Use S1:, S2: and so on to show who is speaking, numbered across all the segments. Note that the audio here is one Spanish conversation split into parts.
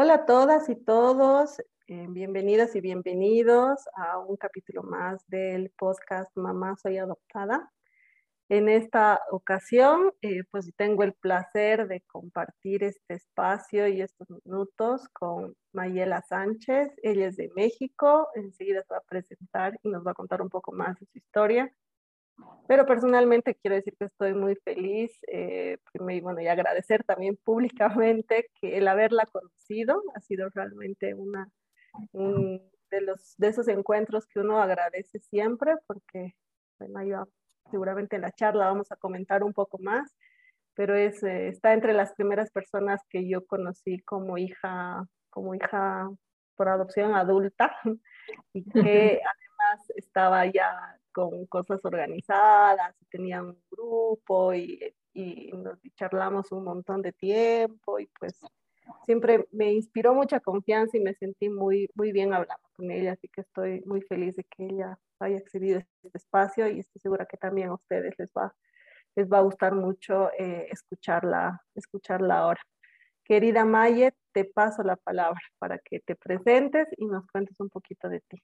S1: Hola a todas y todos, eh, bienvenidas y bienvenidos a un capítulo más del podcast Mamá Soy Adoptada. En esta ocasión, eh, pues tengo el placer de compartir este espacio y estos minutos con Mayela Sánchez. Ella es de México, enseguida se va a presentar y nos va a contar un poco más de su historia. Pero personalmente quiero decir que estoy muy feliz, eh, y bueno, y agradecer también públicamente que el haberla conocido ha sido realmente una de, los, de esos encuentros que uno agradece siempre, porque, bueno, yo seguramente en la charla vamos a comentar un poco más, pero es, eh, está entre las primeras personas que yo conocí como hija, como hija por adopción adulta y que además estaba ya con cosas organizadas, tenía un grupo y, y nos charlamos un montón de tiempo y pues siempre me inspiró mucha confianza y me sentí muy, muy bien hablando con ella, así que estoy muy feliz de que ella haya accedido a este espacio y estoy segura que también a ustedes les va, les va a gustar mucho eh, escucharla, escucharla ahora. Querida Maye, te paso la palabra para que te presentes y nos cuentes un poquito de ti.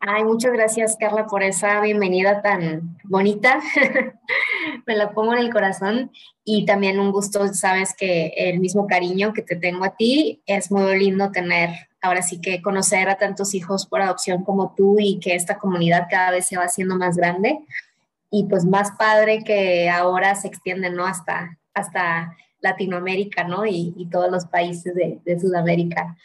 S2: Ay, muchas gracias, Carla, por esa bienvenida tan bonita. Me la pongo en el corazón y también un gusto, sabes que el mismo cariño que te tengo a ti es muy lindo tener, ahora sí que conocer a tantos hijos por adopción como tú y que esta comunidad cada vez se va haciendo más grande y pues más padre que ahora se extiende, ¿no? Hasta, hasta Latinoamérica, ¿no? Y, todos los países de Sudamérica.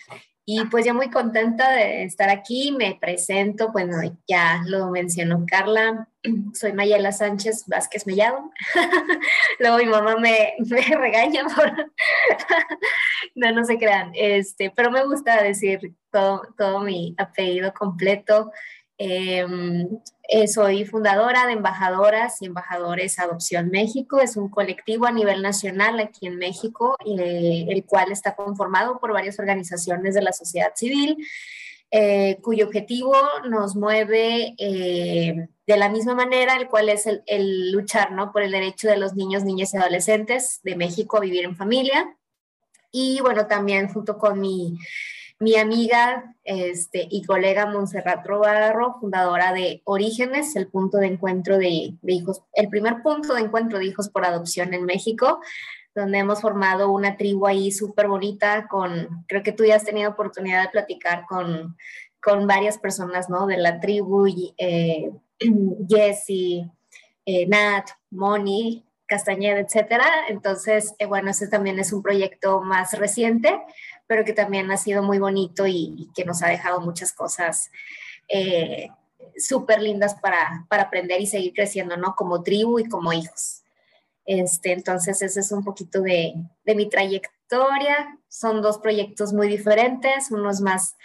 S2: Y pues ya muy contenta de estar aquí, me presento, bueno, ya lo mencionó Carla, soy Mayela Sánchez Vázquez Mellado. Luego mi mamá me, regaña por... no, no se crean, este, pero me gusta decir todo, todo mi apellido completo. Em, eh, soy fundadora de Embajadoras y Embajadores Adopción México. Es un colectivo a nivel nacional aquí en México, eh, el cual está conformado por varias organizaciones de la sociedad civil, eh, cuyo objetivo nos mueve de la misma manera, el cual es el, luchar ¿no? por el derecho de los niños, niñas y adolescentes de México a vivir en familia. Y bueno, también junto con mi mi amiga este, y colega Montserrat Robarro, fundadora de Orígenes, el punto de encuentro de, hijos, el primer punto de encuentro de hijos por adopción en México, donde hemos formado una tribu ahí súper bonita con, creo que tú ya has tenido oportunidad de platicar con, con varias personas, ¿no? De la tribu, eh, Jessie, eh, Nat, Moni, Castañeda, etcétera. Entonces, eh, bueno, ese también es un proyecto más reciente, pero que también ha sido muy bonito y, que nos ha dejado muchas cosas eh, súper lindas para, para, aprender y seguir creciendo, ¿no? Como tribu y como hijos. Este, entonces, ese es un poquito de, de mi trayectoria. Son dos proyectos muy diferentes. Uno es más,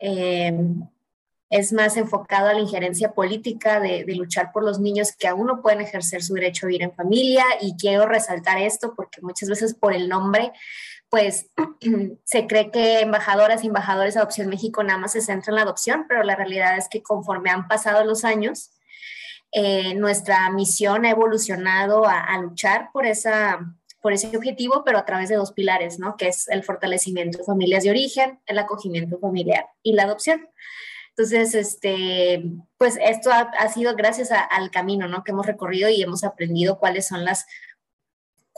S2: eh, es más enfocado a la injerencia política de, luchar por los niños que aún no pueden ejercer su derecho a vivir en familia. Y quiero resaltar esto porque muchas veces por el nombre pues se cree que embajadoras y embajadores de Adopción México nada más se centran en la adopción, pero la realidad es que conforme han pasado los años, eh, nuestra misión ha evolucionado a, luchar por, esa, por ese objetivo, pero a través de dos pilares, ¿no? Que es el fortalecimiento de familias de origen, el acogimiento familiar y la adopción. Entonces, este, pues esto ha, sido gracias al camino, ¿no? Que hemos recorrido y hemos aprendido cuáles son las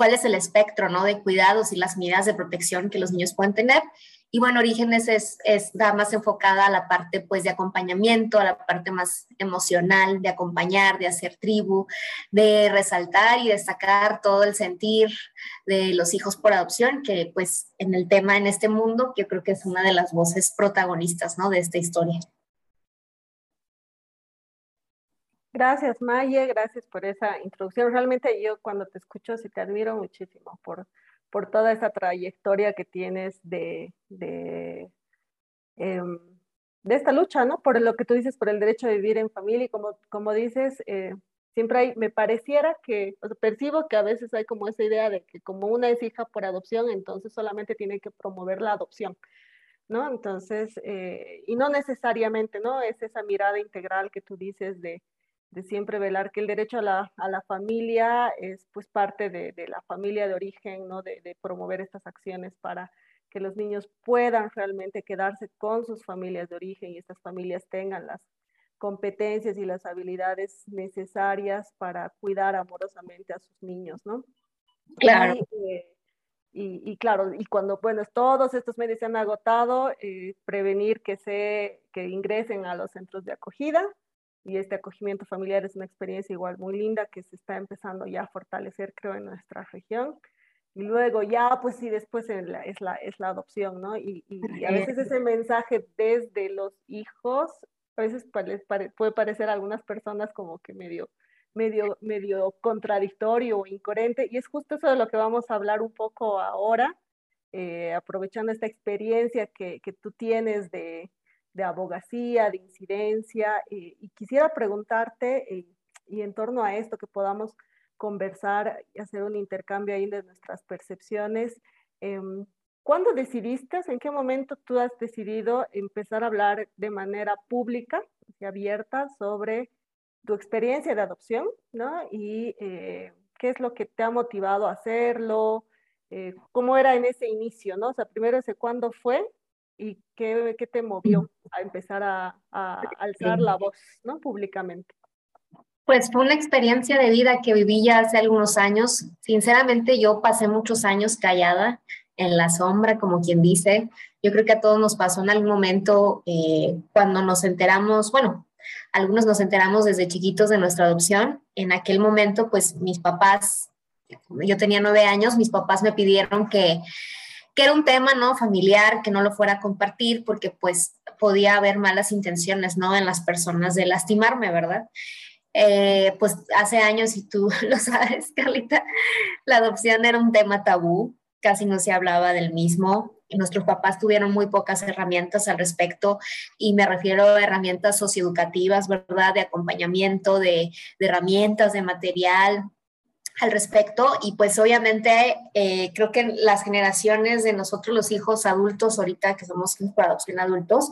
S2: cuál es el espectro ¿no? de cuidados y las medidas de protección que los niños pueden tener. Y bueno, Orígenes es, es más enfocada a la parte pues de acompañamiento, a la parte más emocional, de acompañar, de hacer tribu, de resaltar y destacar todo el sentir de los hijos por adopción, que pues en el tema en este mundo yo creo que es una de las voces protagonistas ¿no? de esta historia.
S1: Gracias, Maye, gracias por esa introducción. Realmente yo cuando te escucho sí te admiro muchísimo por, por toda esa trayectoria que tienes de, de, em, de, esta lucha, ¿no? Por lo que tú dices, por el derecho a vivir en familia y como, como dices, eh, siempre hay, me pareciera que, o sea, percibo que a veces hay como esa idea de que como una es hija por adopción, entonces solamente tiene que promover la adopción. ¿No? Entonces, eh, y no necesariamente, ¿no? Es esa mirada integral que tú dices de, de siempre velar que el derecho a la, a la familia es pues parte de, de, la familia de origen, ¿no? De, de, promover estas acciones para que los niños puedan realmente quedarse con sus familias de origen y estas familias tengan las competencias y las habilidades necesarias para cuidar amorosamente a sus niños, ¿no?
S2: Claro.
S1: Y, eh, claro, y cuando, bueno, todos estos medios se han agotado, eh, prevenir que, se, que ingresen a los centros de acogida, y este acogimiento familiar es una experiencia igual muy linda que se está empezando ya a fortalecer, creo, en nuestra región. Y luego ya, pues sí, después es la, es la, es la adopción, ¿no? Y, y, a veces ese mensaje desde los hijos, a veces puede parecer a algunas personas como que medio, medio, medio contradictorio o incoherente, y es justo eso de lo que vamos a hablar un poco ahora, eh, aprovechando esta experiencia que, que tú tienes de, de abogacía, de incidencia, eh, y quisiera preguntarte, eh, y en torno a esto, que podamos conversar y hacer un intercambio ahí de nuestras percepciones. Em, ¿Cuándo decidiste, en qué momento tú has decidido empezar a hablar de manera pública y abierta sobre tu experiencia de adopción, ¿no? Y eh, qué es lo que te ha motivado a hacerlo, cómo era en ese inicio, ¿no? O sea, primero ese cuándo fue y qué, qué te movió a empezar a, a alzar la voz, ¿no? Públicamente.
S2: Pues fue una experiencia de vida que viví ya hace algunos años. Sinceramente, yo pasé muchos años callada en la sombra, como quien dice. Yo creo que a todos nos pasó en algún momento eh, cuando nos enteramos, bueno, algunos nos enteramos desde chiquitos de nuestra adopción. En aquel momento, pues mis papás, yo tenía nueve años, mis papás me pidieron que que era un tema, ¿no? Familiar, que no lo fuera a compartir porque pues podía haber malas intenciones, ¿no? En las personas de lastimarme, ¿verdad? Eh, pues hace años, y tú lo sabes, Carlita, la adopción era un tema tabú, casi no se hablaba del mismo. Nuestros papás tuvieron muy pocas herramientas al respecto y me refiero a herramientas socioeducativas, ¿verdad? De acompañamiento, de, de herramientas, de material, al respecto y pues obviamente eh, creo que las generaciones de nosotros los hijos adultos ahorita que somos hijos por adopción adultos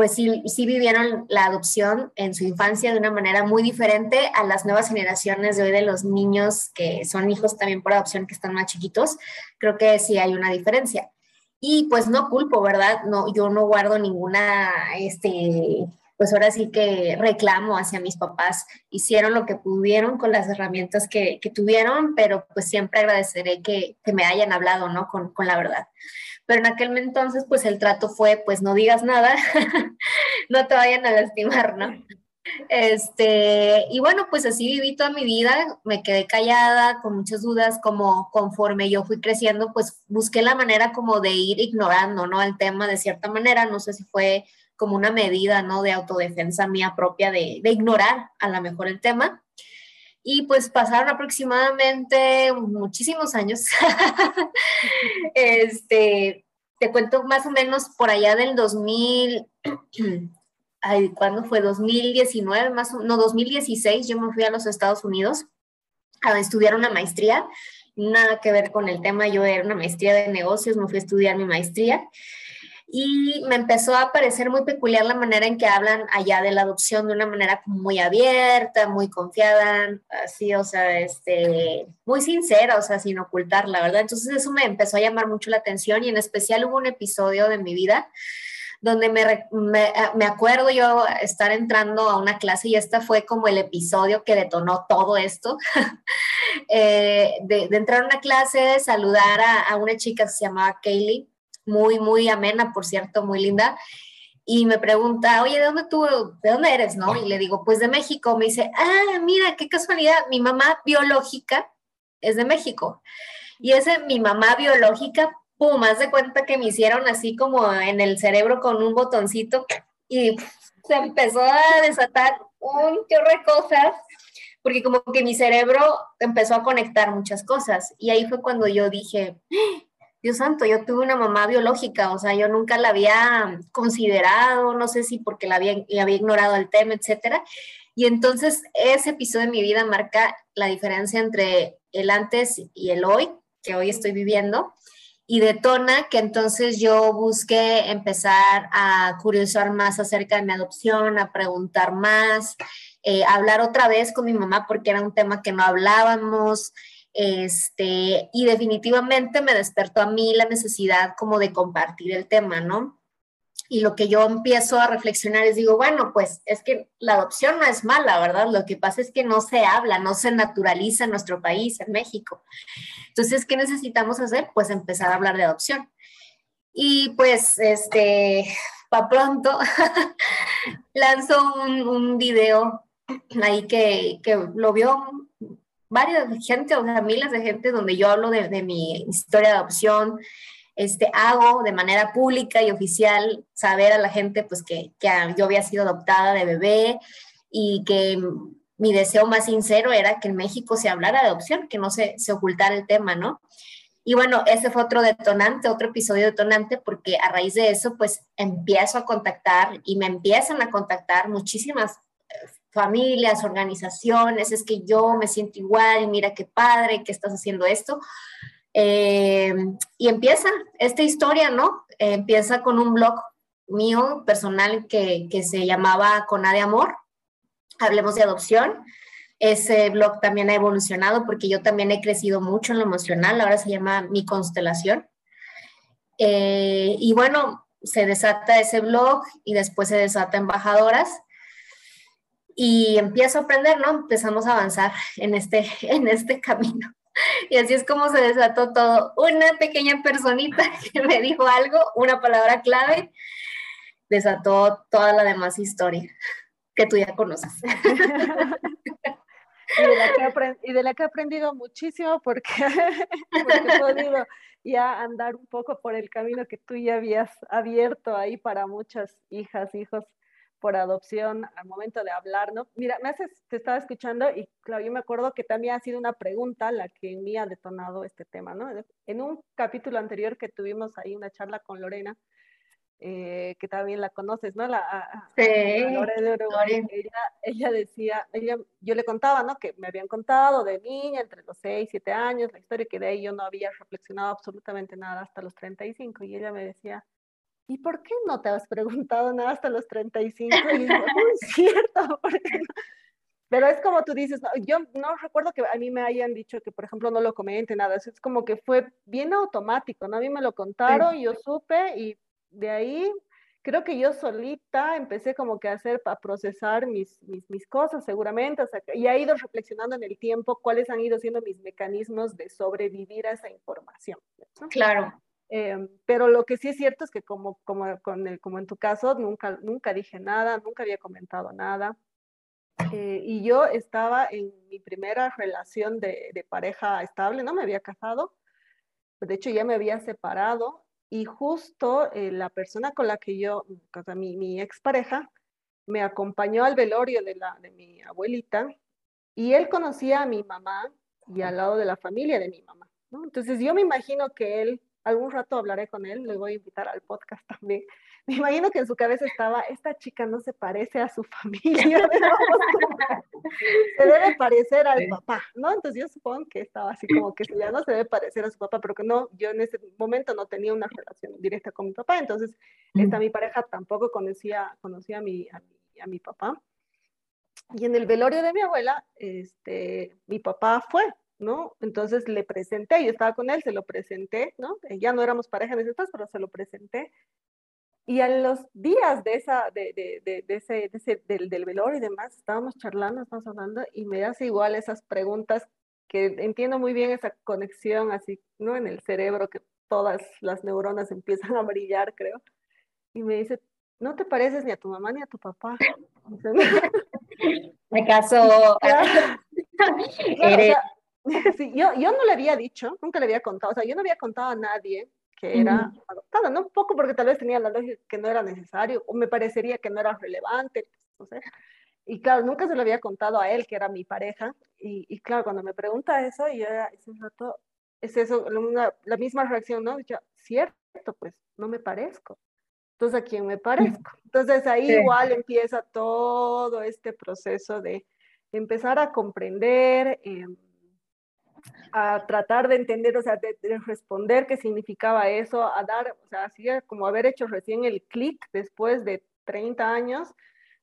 S2: pues sí, sí vivieron la adopción en su infancia de una manera muy diferente a las nuevas generaciones de hoy de los niños que son hijos también por adopción que están más chiquitos. Creo que sí hay una diferencia. Y pues no culpo verdad no yo no guardo ninguna este pues ahora sí que reclamo hacia mis papás. Hicieron lo que pudieron con las herramientas que, que tuvieron, pero pues siempre agradeceré que, que me hayan hablado, ¿no? Con, con, la verdad. Pero en aquel entonces, pues el trato fue, pues no digas nada, no te vayan a lastimar, ¿no? Este, y bueno, pues así viví toda mi vida, me quedé callada, con muchas dudas, como conforme yo fui creciendo, pues busqué la manera como de ir ignorando, ¿no? El tema de cierta manera, no sé si fue como una medida, ¿no? De autodefensa mía propia de, ignorar a lo mejor el tema. Y pues pasaron aproximadamente muchísimos años. este, te cuento más o menos por allá del 2000, ay, ¿cuándo fue? 2019, más no, 2016, yo me fui a los Estados Unidos a estudiar una maestría, nada que ver con el tema, yo era una maestría de negocios, me fui a estudiar mi maestría y me empezó a parecer muy peculiar la manera en que hablan allá de la adopción de una manera muy abierta, muy confiada, así, o sea, este, muy sincera, o sea, sin ocultar, la verdad. Entonces eso me empezó a llamar mucho la atención y en especial hubo un episodio de mi vida donde me, me, me acuerdo yo estar entrando a una clase y este fue como el episodio que detonó todo esto, eh, de, de, entrar a una clase, saludar a, a una chica que se llamaba Kaylee muy, muy amena, por cierto, muy linda. Y me pregunta, oye, ¿de dónde tú, de dónde eres, no? Y le digo, pues de México. Me dice, ah, mira, qué casualidad, mi mamá biológica es de México. Y ese, mi mamá biológica, pum, haz de cuenta que me hicieron así como en el cerebro con un botoncito y se empezó a desatar un chorro de cosas, porque como que mi cerebro empezó a conectar muchas cosas. Y ahí fue cuando yo dije, Dios santo, yo tuve una mamá biológica, o sea, yo nunca la había considerado, no sé si porque la había, ignorado el tema, etcétera. Y entonces ese episodio de mi vida marca la diferencia entre el antes y el hoy, que hoy estoy viviendo, y detona que entonces yo busqué empezar a curiosar más acerca de mi adopción, a preguntar más, eh, hablar otra vez con mi mamá porque era un tema que no hablábamos, Este, y definitivamente me despertó a mí la necesidad como de compartir el tema, ¿no? Y lo que yo empiezo a reflexionar es, digo, bueno, pues es que la adopción no es mala, ¿verdad? Lo que pasa es que no se habla, no se naturaliza en nuestro país, en México. Entonces, ¿qué necesitamos hacer? Pues empezar a hablar de adopción. Y pues, este, para pronto, lanzo un, un, video ahí que, que, lo vio varias gente, o sea, miles de gente donde yo hablo de, mi historia de adopción, este, hago de manera pública y oficial saber a la gente pues que, que yo había sido adoptada de bebé y que mi deseo más sincero era que en México se hablara de adopción, que no se, se ocultara el tema, ¿no? Y bueno, ese fue otro detonante, otro episodio detonante, porque a raíz de eso, pues empiezo a contactar y me empiezan a contactar muchísimas familias, organizaciones, es que yo me siento igual y mira qué padre que estás haciendo esto. Eh, y empieza esta historia, ¿no? Eh, empieza con un blog mío personal que, que se llamaba Cona de Amor, Hablemos de Adopción ese blog también ha evolucionado porque yo también he crecido mucho en lo emocional, ahora se llama Mi Constelación. Eh, y bueno, se desata ese blog y después se desata Embajadoras y empiezo a aprender, ¿no? Empezamos a avanzar en este, en este camino. Y así es como se desató todo. Una pequeña personita que me dijo algo, una palabra clave, desató toda la demás historia que tú ya conoces.
S1: y de, la que que he aprendido muchísimo porque, porque he podido ya andar un poco por el camino que tú ya habías abierto ahí para muchas hijas, hijos por adopción al momento de hablar, ¿no? Mira, me haces, te estaba escuchando y claro, yo me acuerdo que también ha sido una pregunta la que en mí ha detonado este tema, ¿no? En un capítulo anterior que tuvimos ahí una charla con Lorena, eh, que también la conoces, ¿no? La,
S2: sí,
S1: de Uruguay. Ella, decía, ella, yo le contaba, ¿no? Que me habían contado de niña, entre los 6, 7 años, la historia que de ahí yo no había reflexionado absolutamente nada hasta los 35, y ella me decía, ¿y por qué no te has preguntado nada hasta los 35? Y yo, es cierto, Pero es como tú dices, yo no recuerdo que a mí me hayan dicho que, por ejemplo, no lo comente, nada, es como que fue bien automático, ¿no? A mí me lo contaron, y yo supe y de ahí creo que yo solita empecé como que a hacer, a procesar mis, mis, mis cosas seguramente, o sea, y he ido reflexionando en el tiempo cuáles han ido siendo mis mecanismos de sobrevivir a esa información.
S2: Claro.
S1: Eh, pero lo que sí es cierto es que como, como, con el, como en tu caso, nunca, nunca dije nada, nunca había comentado nada. Eh, y yo estaba en mi primera relación de, pareja estable, no me había casado, de hecho ya me había separado y justo eh, la persona con la que yo, o sea, mi, mi expareja, me acompañó al velorio de, la, de mi abuelita y él conocía a mi mamá y al lado de la familia de mi mamá. Entonces yo me imagino que él, algún rato hablaré con él, le voy a invitar al podcast también, me imagino que en su cabeza estaba, esta chica no se parece a su familia, se debe parecer al papá, ¿no? Entonces yo supongo que estaba así como que ya no se debe parecer a su papá, pero que no, yo en ese momento no tenía una relación directa con mi papá, entonces esta mi pareja tampoco conocía, conocía a, mi, a, mi, papá. Y en el velorio de mi abuela, este, mi papá fue, ¿no? Entonces le presenté, yo estaba con él, se lo presenté, ¿no? Ya no éramos pareja en ese entonces, pero se lo presenté. Y a los días de esa, de, de, de, ese, de ese del, del, velorio y demás, estábamos charlando, estábamos hablando, y me hace igual esas preguntas que entiendo muy bien esa conexión así, ¿no? En el cerebro, que todas las neuronas empiezan a brillar, creo. Y me dice, no te pareces ni a tu mamá ni a tu papá.
S2: me caso.
S1: sí, yo, yo no le había dicho, nunca le había contado, o sea, yo no había contado a nadie que era adoptada, ¿no? Un poco porque tal vez tenía la lógica que no era necesario, o me parecería que no era relevante, no sé. Y claro, nunca se lo había contado a él, que era mi pareja, y, y claro, cuando me pregunta eso, yo era, ese rato, es eso, la misma reacción, ¿no? Yo, cierto, pues, no me parezco. Entonces, ¿a quién me parezco? Entonces, ahí igual empieza todo este proceso de empezar a comprender, eh, a tratar de entender, o sea, de, responder qué significaba eso, a dar, o sea, así como haber hecho recién el clic después de 30 años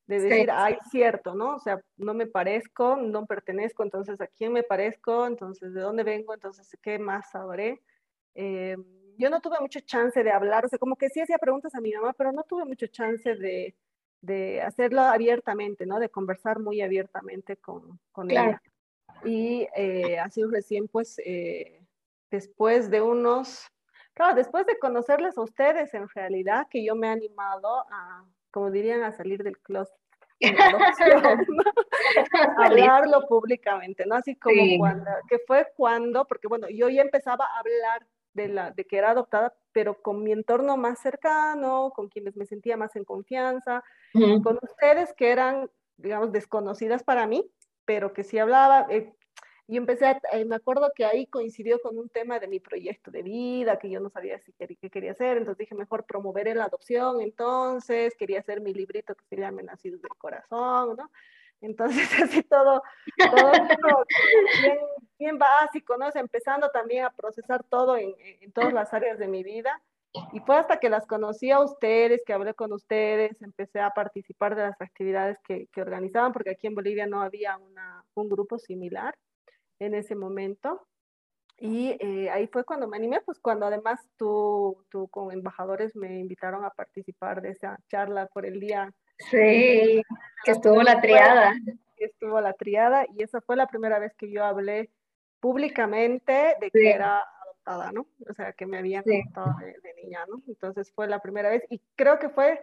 S1: de decir, ay, cierto, ¿no? O sea, no me parezco, no pertenezco, entonces, ¿a quién me parezco? Entonces, ¿de dónde vengo? Entonces, ¿qué más sabré? Eh, yo no tuve mucha chance de hablar, o sea, como que sí hacía preguntas a mi mamá, pero no tuve mucha chance de, de hacerlo abiertamente, ¿no? De conversar muy abiertamente con, con ella. Y eh, así recién, pues, eh, después de unos, claro, después de conocerles a ustedes en realidad, que yo me he animado a, como dirían, a salir del closet. hablarlo públicamente, ¿no? Así como cuando, que fue cuando, porque bueno, yo ya empezaba a hablar de, la, de que era adoptada, pero con mi entorno más cercano, con quienes me sentía más en confianza, con ustedes que eran, digamos, desconocidas para mí, pero que sí hablaba, eh, y empecé, a, eh, me acuerdo que ahí coincidió con un tema de mi proyecto de vida, que yo no sabía si quería, qué quería hacer, entonces dije, mejor promover la adopción, entonces quería hacer mi librito que se llama Nacidos del Corazón, ¿no? Entonces, así todo, todo bien, bien, básico, ¿no? empezando también a procesar todo en, en, todas las áreas de mi vida. Y fue hasta que las conocí a ustedes, que hablé con ustedes, empecé a participar de las actividades que, que organizaban, porque aquí en Bolivia no había una, un grupo similar en ese momento. Y eh, ahí fue cuando me animé, pues cuando además tú, tú con embajadores me invitaron a participar de esa charla por el día.
S2: Sí, que estuvo la triada.
S1: Estuvo la triada y esa fue la primera vez que yo hablé públicamente de que era adoptada, ¿no? O sea, que me habían adoptado de, de, niña, ¿no? Entonces fue la primera vez y creo que fue,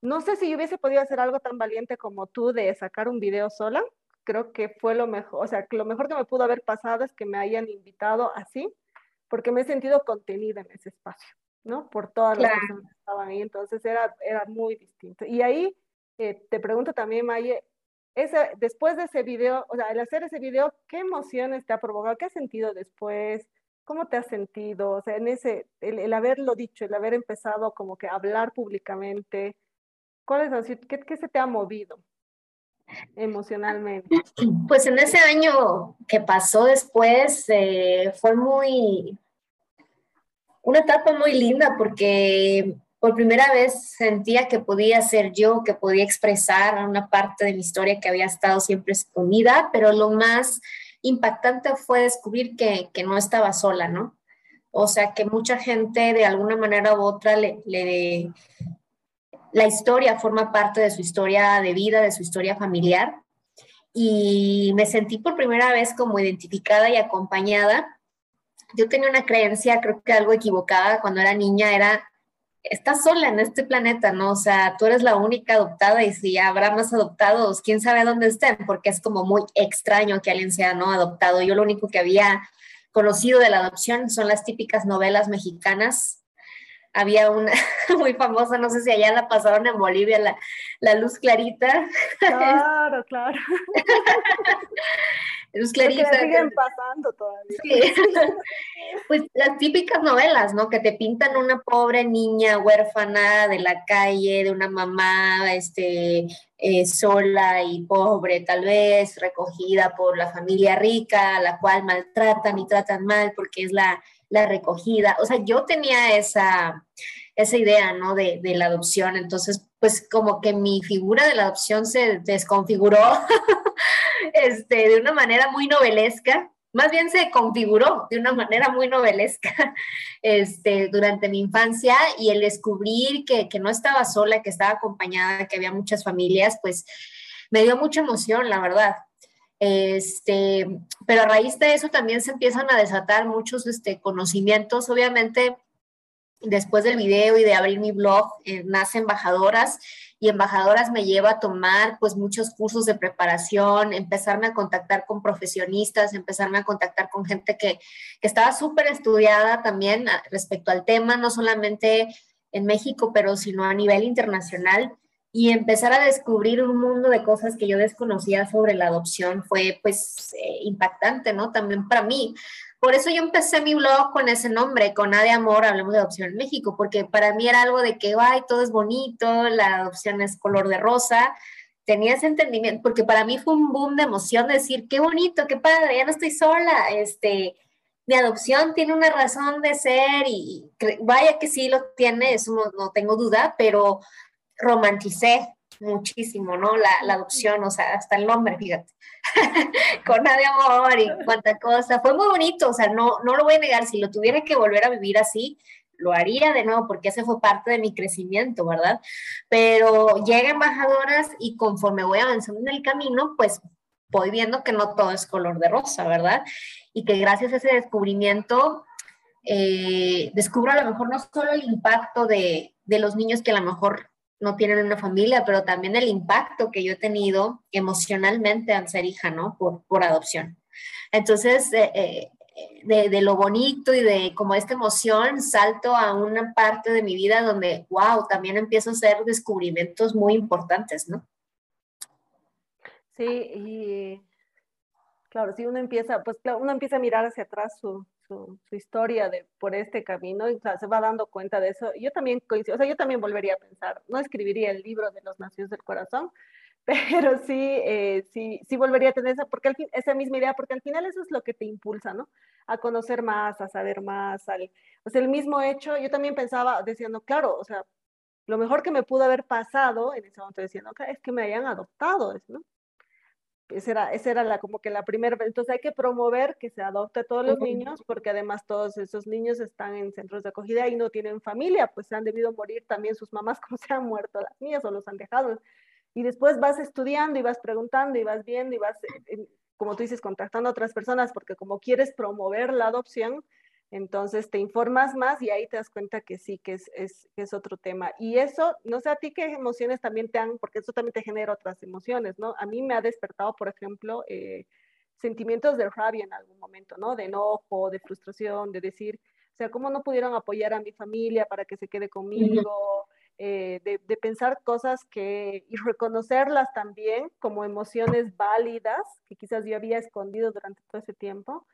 S1: no sé si yo hubiese podido hacer algo tan valiente como tú de sacar un video sola, creo que fue lo mejor, o sea, lo mejor que me pudo haber pasado es que me hayan invitado así, porque me he sentido contenida en ese espacio, ¿no? Por todas las personas que estaban ahí, entonces era, era muy distinto. Y ahí eh, te pregunto también, Maye, ese, después de ese video, o sea, al hacer ese video, ¿qué emociones te ha provocado? ¿Qué has sentido después? ¿Cómo te has sentido? O sea, en ese, el, el haberlo dicho, el haber empezado como que a hablar públicamente, ¿cuál es, qué, qué se te ha movido? emocionalmente?
S2: Pues en ese año que pasó después eh, fue muy, una etapa muy linda porque por primera vez sentía que podía ser yo, que podía expresar una parte de mi historia que había estado siempre escondida, pero lo más impactante fue descubrir que, que no estaba sola, ¿no? O sea, que mucha gente de alguna manera u otra le, le, la historia forma parte de su historia de vida, de su historia familiar. Y me sentí por primera vez como identificada y acompañada. Yo tenía una creencia, creo que algo equivocada cuando era niña, era, estás sola en este planeta, ¿no? O sea, tú eres la única adoptada y si habrá más adoptados, quién sabe dónde estén, porque es como muy extraño que alguien sea no adoptado. Yo lo único que había conocido de la adopción son las típicas novelas mexicanas había una muy famosa, no sé si allá la pasaron en Bolivia, la, la luz clarita.
S1: Claro, claro.
S2: luz clarita.
S1: Que siguen pasando todavía. Sí.
S2: Pues las típicas novelas, ¿no? Que te pintan una pobre niña huérfana de la calle, de una mamá, este, eh, sola y pobre, tal vez recogida por la familia rica, a la cual maltratan y tratan mal porque es la la recogida. O sea, yo tenía esa, esa idea, ¿no? De, de, la adopción. Entonces, pues como que mi figura de la adopción se desconfiguró este, de una manera muy novelesca. Más bien se configuró de una manera muy novelesca este, durante mi infancia y el descubrir que, que no estaba sola, que estaba acompañada, que había muchas familias, pues me dio mucha emoción, la verdad. Este, pero a raíz de eso también se empiezan a desatar muchos este, conocimientos. Obviamente, después del video y de abrir mi blog, eh, nace Embajadoras y Embajadoras me lleva a tomar pues muchos cursos de preparación, empezarme a contactar con profesionistas, empezarme a contactar con gente que, que estaba súper estudiada también ah, respecto al tema, no solamente en México, pero sino a nivel internacional y empezar a descubrir un mundo de cosas que yo desconocía sobre la adopción fue pues eh, impactante, ¿no? También para mí. Por eso yo empecé mi blog con ese nombre, con A de Amor, hablemos de adopción en México, porque para mí era algo de que, ay, todo es bonito, la adopción es color de rosa. Tenía ese entendimiento, porque para mí fue un boom de emoción decir, qué bonito, qué padre, ya no estoy sola, este, mi adopción tiene una razón de ser y vaya que sí lo tiene, eso no, no tengo duda, pero romanticé muchísimo, ¿no? La, adopción, o sea, hasta el nombre, fíjate, con nada de amor y cuánta cosa. Fue muy bonito, o sea, no, no lo voy a negar, si lo tuviera que volver a vivir así, lo haría de nuevo porque ese fue parte de mi crecimiento, ¿verdad? Pero llega embajadoras y conforme voy avanzando en el camino, pues voy viendo que no todo es color de rosa, ¿verdad? Y que gracias a ese descubrimiento eh, descubro a lo mejor no solo el impacto de, de los niños que a lo mejor no tienen una familia, pero también el impacto que yo he tenido emocionalmente al ser hija, ¿no? Por, por adopción. Entonces, eh, eh, de, de, lo bonito y de como esta emoción, salto a una parte de mi vida donde, wow, también empiezo a hacer descubrimientos muy importantes, ¿no?
S1: Sí, y claro, si uno empieza, pues uno empieza a mirar hacia atrás su, su, historia de, por este camino y se va dando cuenta de eso. Yo también coincido, o sea, yo también volvería a pensar, no escribiría el libro de los nacidos del corazón, pero sí, eh, sí, sí volvería a tener esa, porque al fin, esa misma idea, porque al final eso es lo que te impulsa, ¿no? A conocer más, a saber más, al, o sea, el mismo hecho, yo también pensaba, diciendo, claro, o sea, lo mejor que me pudo haber pasado en ese momento diciendo, es que me hayan adoptado, ¿no? Esa era, esa era la, como que la primera, entonces hay que promover que se adopte a todos los niños, porque además todos esos niños están en centros de acogida y no tienen familia, pues se han debido morir también sus mamás como se han muerto las mías o los han dejado. Y después vas estudiando y vas preguntando y vas viendo y vas, eh, como tú dices, contactando a otras personas, porque como quieres promover la adopción, entonces te informas más y ahí te das cuenta que sí, que es, es, es, otro tema. Y eso, no sé a ti qué emociones también te han, porque eso también te genera otras emociones, ¿no? A mí me ha despertado, por ejemplo, eh, sentimientos de rabia en algún momento, ¿no? De enojo, de frustración, de decir, o sea, ¿cómo no pudieron apoyar a mi familia para que se quede conmigo? Eh, de, de, pensar cosas que, y reconocerlas también como emociones válidas que quizás yo había escondido durante todo ese tiempo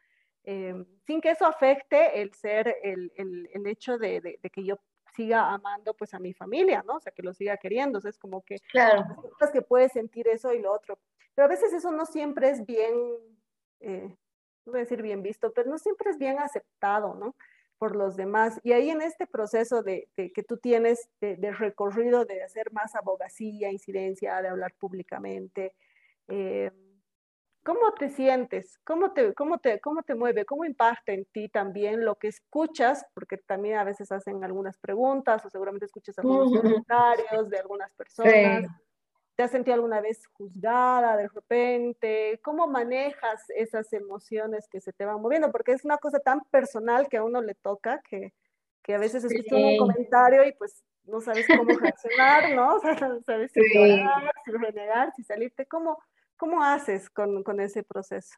S1: eh, sin que eso afecte el ser, el, el, el hecho de, de, de, que yo siga amando pues a mi familia, ¿no? O sea, que lo siga queriendo, o sea, es como que
S2: claro.
S1: que puedes sentir eso y lo otro, pero a veces eso no siempre es bien, eh, no voy a decir bien visto, pero no siempre es bien aceptado, ¿no? por los demás. Y ahí en este proceso de, de que tú tienes de, de, recorrido de hacer más abogacía, incidencia, de hablar públicamente, eh, ¿Cómo te sientes? ¿Cómo te, cómo, te, ¿Cómo te mueve? ¿Cómo impacta en ti también lo que escuchas? Porque también a veces hacen algunas preguntas o seguramente escuchas algunos comentarios de algunas personas. Sí. ¿Te has sentido alguna vez juzgada de repente? ¿Cómo manejas esas emociones que se te van moviendo? Porque es una cosa tan personal que a uno le toca que, que a veces escuchas sí. un comentario y pues no sabes cómo reaccionar, ¿no? O sea, no sabes si sí. llorar, si renegar, si salirte. ¿Cómo, ¿Cómo haces con, con ese proceso?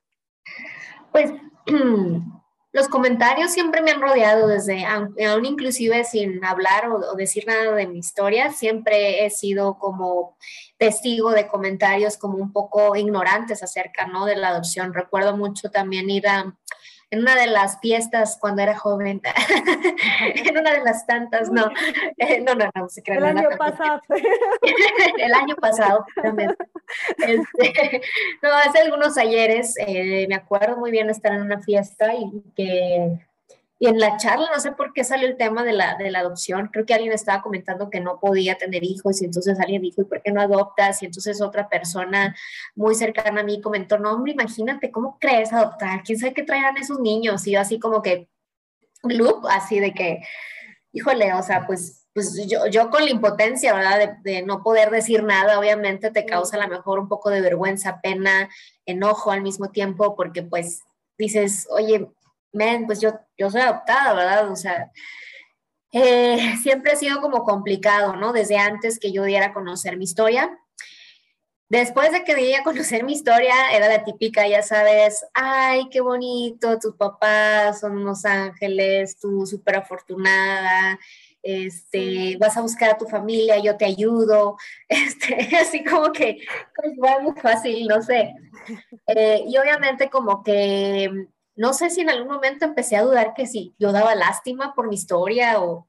S2: Pues los comentarios siempre me han rodeado desde, aún inclusive sin hablar o, o, decir nada de mi historia, siempre he sido como testigo de comentarios como un poco ignorantes acerca ¿no? de la adopción. Recuerdo mucho también ir a, en una de las fiestas cuando era joven, en una de las tantas, no, eh, no, no, no, se
S1: El año pasado.
S2: el año pasado, también. Este, no, hace algunos ayeres, eh, me acuerdo muy bien estar en una fiesta y que y en la charla, no sé por qué salió el tema de la, de la adopción. Creo que alguien estaba comentando que no podía tener hijos y entonces alguien dijo, ¿y por qué no adoptas? Y entonces otra persona muy cercana a mí comentó, no, hombre, imagínate, ¿cómo crees adoptar? ¿Quién sabe qué traerán esos niños? Y yo así como que, loop, así de que, híjole, o sea, pues, pues yo, yo con la impotencia, ¿verdad? De, de no poder decir nada, obviamente te causa a lo mejor un poco de vergüenza, pena, enojo al mismo tiempo, porque pues dices, oye, men, pues yo, yo soy adoptada, ¿verdad? O sea, eh, siempre ha sido como complicado, ¿no? Desde antes que yo diera a conocer mi historia. Después de que di a conocer mi historia, era la típica, ya sabes, ay, qué bonito, tus papás son unos ángeles, tú súper afortunada, este, vas a buscar a tu familia, yo te ayudo, este, así como que pues, va muy fácil, no sé. Eh, y obviamente como que no sé si en algún momento empecé a dudar que si yo daba lástima por mi historia o,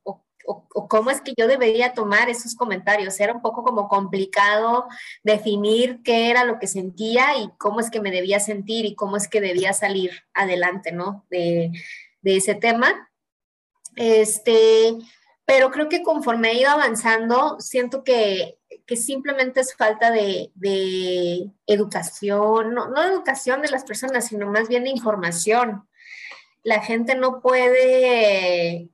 S2: cómo es que yo debería tomar esos comentarios. Era un poco como complicado definir qué era lo que sentía y cómo es que me debía sentir y cómo es que debía salir adelante, ¿no? De, de ese tema. Este, pero creo que conforme he ido avanzando, siento que que simplemente es falta de, educación, no, educación de las personas, sino más bien de información. La gente no puede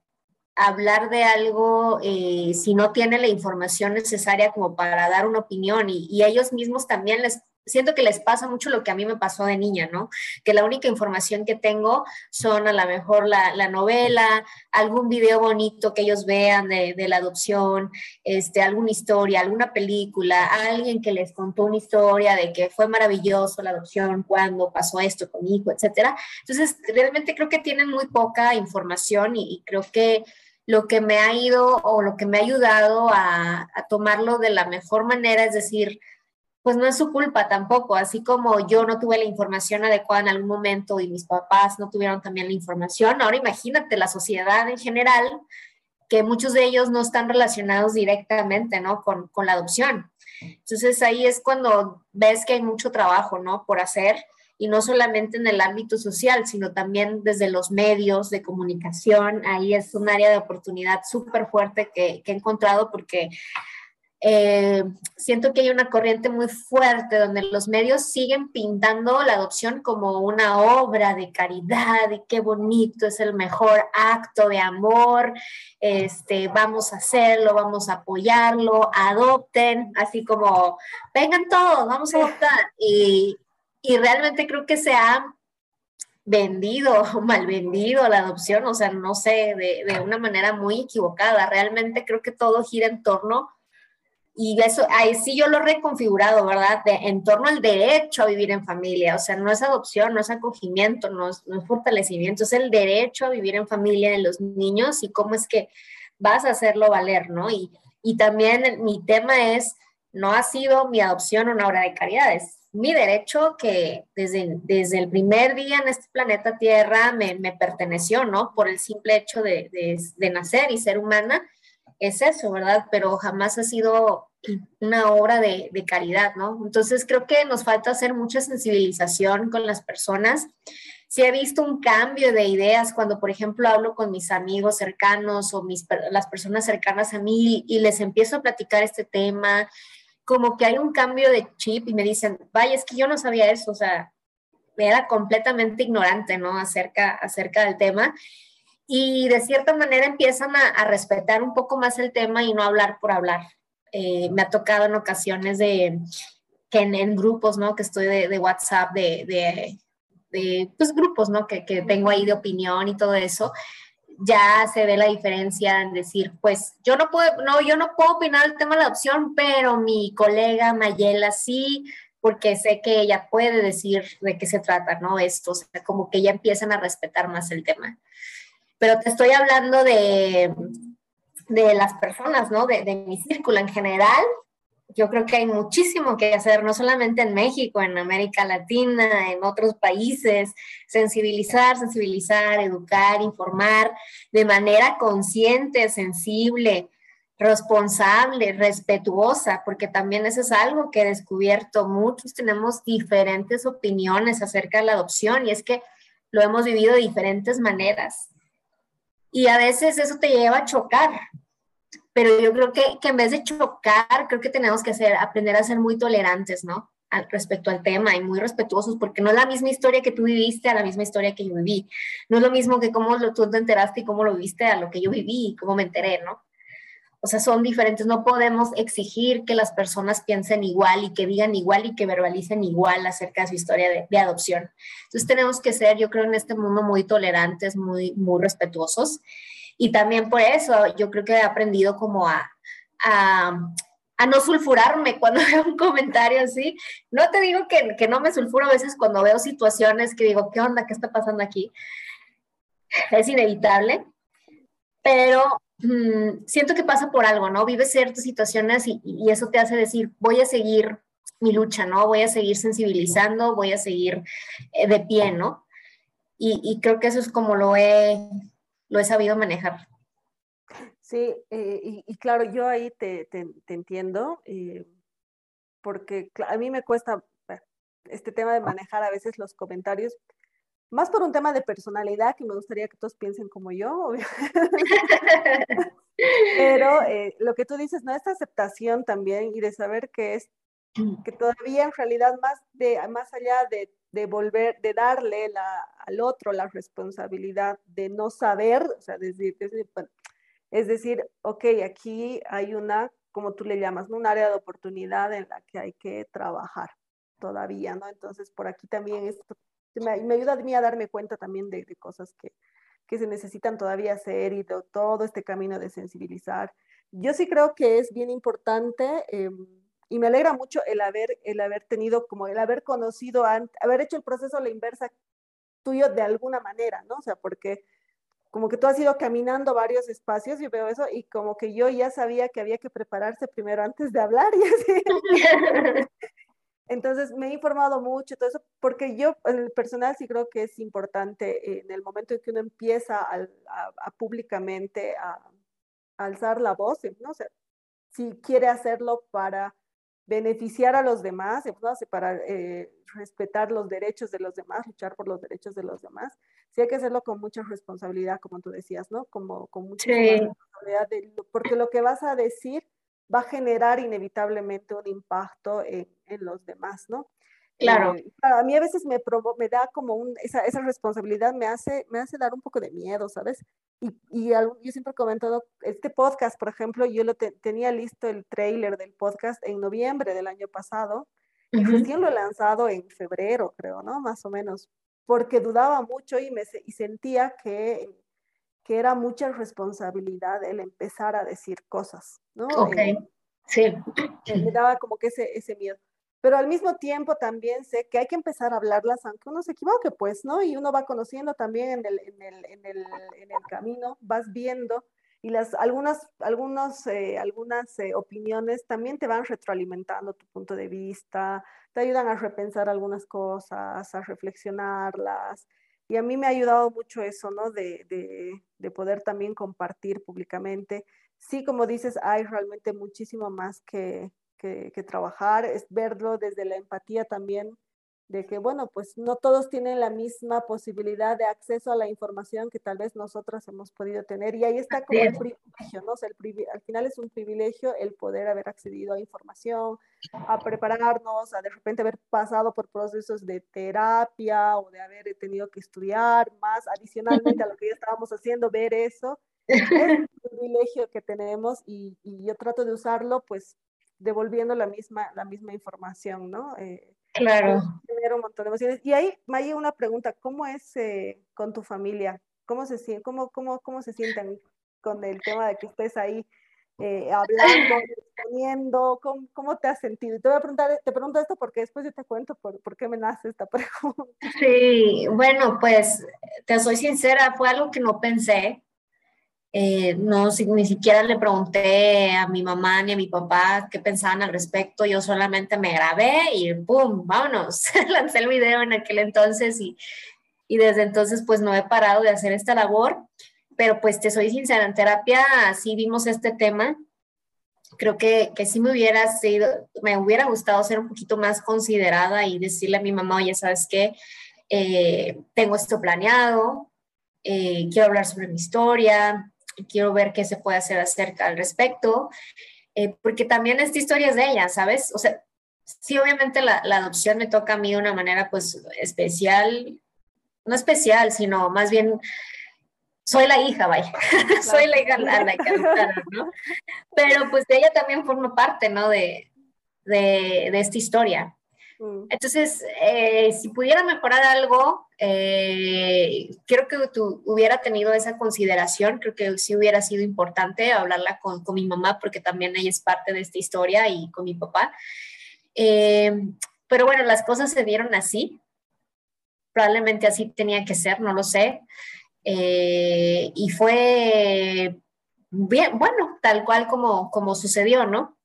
S2: hablar de algo eh, si no tiene la información necesaria como para dar una opinión y, y ellos mismos también les siento que les pasa mucho lo que a mí me pasó de niña, ¿no? Que la única información que tengo son a lo mejor la, novela, algún video bonito que ellos vean de, la adopción, este, alguna historia, alguna película, alguien que les contó una historia de que fue maravilloso la adopción, cuando pasó esto conmigo, etcétera. Entonces, realmente creo que tienen muy poca información y, creo que lo que me ha ido o lo que me ha ayudado a tomarlo de la mejor manera, es decir, pues no es su culpa tampoco, así como yo no tuve la información adecuada en algún momento y mis papás no tuvieron también la información, ahora imagínate la sociedad en general, que muchos de ellos no están relacionados directamente, ¿no? Con, con la adopción. Entonces ahí es cuando ves que hay mucho trabajo, ¿no? Por hacer y no solamente en el ámbito social, sino también desde los medios de comunicación. Ahí es un área de oportunidad súper fuerte que, que, he encontrado porque eh, siento que hay una corriente muy fuerte donde los medios siguen pintando la adopción como una obra de caridad y qué bonito, es el mejor acto de amor, este, vamos a hacerlo, vamos a apoyarlo, adopten, así como, vengan todos, vamos a adoptar. Y, y realmente creo que se ha vendido o mal vendido la adopción, o sea, no sé, de, de una manera muy equivocada. Realmente creo que todo gira en torno y eso, ahí sí yo lo he reconfigurado, ¿verdad? En torno al derecho a vivir en familia, o sea, no es adopción, no es acogimiento, no es, no es fortalecimiento, es el derecho a vivir en familia de los niños y cómo es que vas a hacerlo valer, ¿no? Y, y también mi tema es, no ha sido mi adopción una obra de caridad, es mi derecho que desde, desde el primer día en este planeta Tierra me, me perteneció, ¿no? Por el simple hecho de, de, de nacer y ser humana es eso, ¿verdad? Pero jamás ha sido una obra de, caridad, ¿no? Entonces creo que nos falta hacer mucha sensibilización con las personas. Si he visto un cambio de ideas cuando, por ejemplo, hablo con mis amigos cercanos o mis, las personas cercanas a mí y les empiezo a platicar este tema, como que hay un cambio de chip y me dicen, vaya, es que yo no sabía eso, o sea, era completamente ignorante, ¿no? Acerca, acerca del tema y de cierta manera empiezan a, respetar un poco más el tema y no hablar por hablar. Eh, me ha tocado en ocasiones de que en, grupos, ¿no? Que estoy de, WhatsApp, de, de, pues grupos, ¿no? Que, tengo ahí de opinión y todo eso, ya se ve la diferencia en decir, pues yo no puedo, no, yo no puedo opinar el tema de la adopción, pero mi colega Mayela sí, porque sé que ella puede decir de qué se trata, ¿no? Esto, o sea, como que ya empiezan a respetar más el tema pero te estoy hablando de, de las personas, ¿no? De, mi círculo en general. Yo creo que hay muchísimo que hacer, no solamente en México, en América Latina, en otros países, sensibilizar, sensibilizar, educar, informar de manera consciente, sensible, responsable, respetuosa, porque también eso es algo que he descubierto. Muchos tenemos diferentes opiniones acerca de la adopción y es que lo hemos vivido de diferentes maneras. Y a veces eso te lleva a chocar. Pero yo creo que, que en vez de chocar, creo que tenemos que hacer, aprender a ser muy tolerantes, ¿no? Al, respecto al tema y muy respetuosos, porque no es la misma historia que tú viviste a la misma historia que yo viví. No es lo mismo que cómo lo, tú te enteraste y cómo lo viste a lo que yo viví y cómo me enteré, ¿no? O sea, son diferentes. No podemos exigir que las personas piensen igual y que digan igual y que verbalicen igual acerca de su historia de, adopción. Entonces tenemos que ser, yo creo, en este mundo muy tolerantes, muy, muy respetuosos. Y también por eso yo creo que he aprendido como a, a, a no sulfurarme cuando veo un comentario así. No te digo que, que no me sulfuro a veces cuando veo situaciones que digo, ¿qué onda? ¿Qué está pasando aquí? Es inevitable. Pero Mm, siento que pasa por algo, ¿no? Vives ciertas situaciones y, eso te hace decir, voy a seguir mi lucha, ¿no? Voy a seguir sensibilizando, voy a seguir eh, de pie, ¿no? Y, creo que eso es como lo he, lo he sabido manejar.
S1: Sí, eh, y, claro, yo ahí te, entiendo, eh, porque a mí me cuesta este tema de manejar a veces los comentarios, más por un tema de personalidad, que me gustaría que todos piensen como yo, Pero eh, lo que tú dices, ¿no? Esta aceptación también y de saber que es que todavía en realidad más, de, más allá de, de volver, de darle la, al otro la responsabilidad de no saber, o sea, decir, es decir, ok, aquí hay una, como tú le llamas, ¿no? un área de oportunidad en la que hay que trabajar todavía, ¿no? Entonces, por aquí también esto me, me ayuda a mí a darme cuenta también de, de cosas que, que se necesitan todavía hacer y de todo este camino de sensibilizar. Yo sí creo que es bien importante eh, y me alegra mucho el haber, el haber tenido, como el haber conocido, haber hecho el proceso la inversa tuyo de alguna manera, ¿no? O sea, porque como que tú has ido caminando varios espacios, yo veo eso, y como que yo ya sabía que había que prepararse primero antes de hablar y así. Entonces me he informado mucho, todo eso, porque yo en el personal sí creo que es importante en el momento en que uno empieza a, públicamente a, alzar la voz, ¿no? O sea, si quiere hacerlo para beneficiar a los demás, ¿no? para eh, respetar los derechos de los demás, luchar por los derechos de los demás, sí hay que hacerlo con mucha responsabilidad, como tú decías, ¿no? Como con mucha responsabilidad, de, porque lo que vas a decir va a generar inevitablemente un impacto en, en los demás, ¿no?
S2: Claro.
S1: Eh, a mí a veces me, provo me da como un, esa, esa, responsabilidad me hace, me hace dar un poco de miedo, ¿sabes? Y, y algo, yo siempre he comentado, este podcast, por ejemplo, yo lo te, tenía listo el trailer del podcast en noviembre del año pasado uh -huh. y recién lo he lanzado en febrero, creo, ¿no? Más o menos, porque dudaba mucho y, me, y sentía que, que era mucha responsabilidad el empezar a decir cosas, ¿no?
S2: Ok, eh, sí.
S1: Me daba como que ese, ese miedo pero al mismo tiempo también sé que hay que empezar a hablarlas aunque uno se equivoque, pues, ¿no? Y uno va conociendo también en el, en el, en el, en el camino, vas viendo y las, algunas, algunos, eh, algunas eh, opiniones también te van retroalimentando tu punto de vista, te ayudan a repensar algunas cosas, a reflexionarlas. Y a mí me ha ayudado mucho eso, ¿no? De, de, de poder también compartir públicamente. Sí, como dices, hay realmente muchísimo más que, que, que, trabajar, es verlo desde la empatía también, de que, bueno, pues no todos tienen la misma posibilidad de acceso a la información que tal vez nosotros hemos podido tener. Y ahí está como el privilegio, ¿no? O sea, el privilegio, al final es un privilegio el poder haber accedido a información, a prepararnos, a de repente haber pasado por procesos de terapia o de haber tenido que estudiar más adicionalmente a lo que ya estábamos haciendo, ver eso. Es un privilegio que tenemos y, y yo trato de usarlo pues devolviendo la misma, la misma información, ¿no? Eh,
S2: claro.
S1: Tener un montón de emociones. Y ahí, Maya, una pregunta, ¿cómo es eh, con tu familia? ¿Cómo se, cómo, cómo, ¿Cómo se sienten con el tema de que estés ahí eh, hablando, exponiendo? ¿Cómo, ¿Cómo, te has sentido? Y te voy a preguntar, te pregunto esto porque después yo te cuento por, por qué me nace esta pregunta.
S2: Sí, bueno, pues te soy sincera, fue algo que no pensé eh, no, ni siquiera le pregunté a mi mamá ni a mi papá qué pensaban al respecto, yo solamente me grabé y ¡pum! Vámonos, lancé el video en aquel entonces y, y desde entonces pues no he parado de hacer esta labor, pero pues te soy sincera, en terapia sí vimos este tema, creo que, que sí me hubiera sido, me hubiera gustado ser un poquito más considerada y decirle a mi mamá, oye, ¿sabes qué? Eh, tengo esto planeado, eh, quiero hablar sobre mi historia, quiero ver qué se puede hacer acerca al respecto, eh, porque también esta historia es de ella, ¿sabes? O sea, sí, obviamente la, adopción me toca a mí de una manera pues especial, no especial, sino más bien soy la hija, vaya, soy la hija a la, que ¿no? Pero pues ella también forma parte, ¿no? De, de, de esta historia. Entonces, eh, si pudiera mejorar algo, eh, creo que tú hubiera tenido esa consideración, creo que sí hubiera sido importante hablarla con, con, mi mamá, porque también ella es parte de esta historia y con mi papá. Eh, pero bueno, las cosas se dieron así, probablemente así tenía que ser, no lo sé. Eh, y fue bien, bueno, tal cual como, como sucedió, ¿no?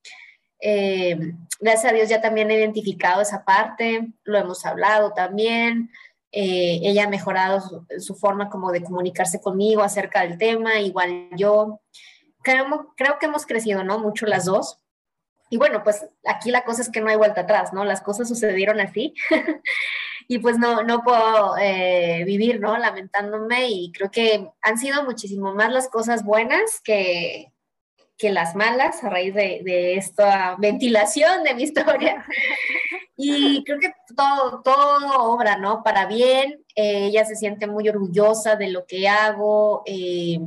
S2: Eh, gracias a Dios ya también he identificado esa parte, lo hemos hablado también. Eh, ella ha mejorado su, forma como de comunicarse conmigo acerca del tema, igual yo. Creo, creo que hemos crecido, ¿no? Mucho las dos. Y bueno, pues aquí la cosa es que no hay vuelta atrás, ¿no? Las cosas sucedieron así. y pues no, no puedo eh, vivir, ¿no? Lamentándome y creo que han sido muchísimo más las cosas buenas que, que las malas a raíz de, esta ventilación de mi historia. Y creo que todo, todo obra, ¿no? Para bien, eh, ella se siente muy orgullosa de lo que hago. Eh,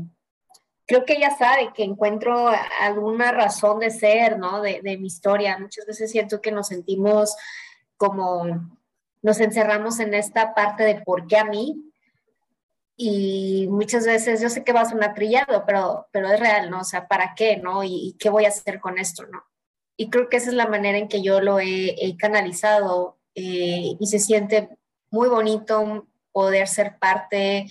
S2: creo que ella sabe que encuentro alguna razón de ser, ¿no? De, de mi historia. Muchas veces siento que nos sentimos como, nos encerramos en esta parte de por qué a mí, y muchas veces yo sé que va a sonar trillado, pero, pero es real, ¿no? O sea, ¿para qué, no? ¿Y, qué voy a hacer con esto, no? Y creo que esa es la manera en que yo lo he, canalizado eh, y se siente muy bonito poder ser parte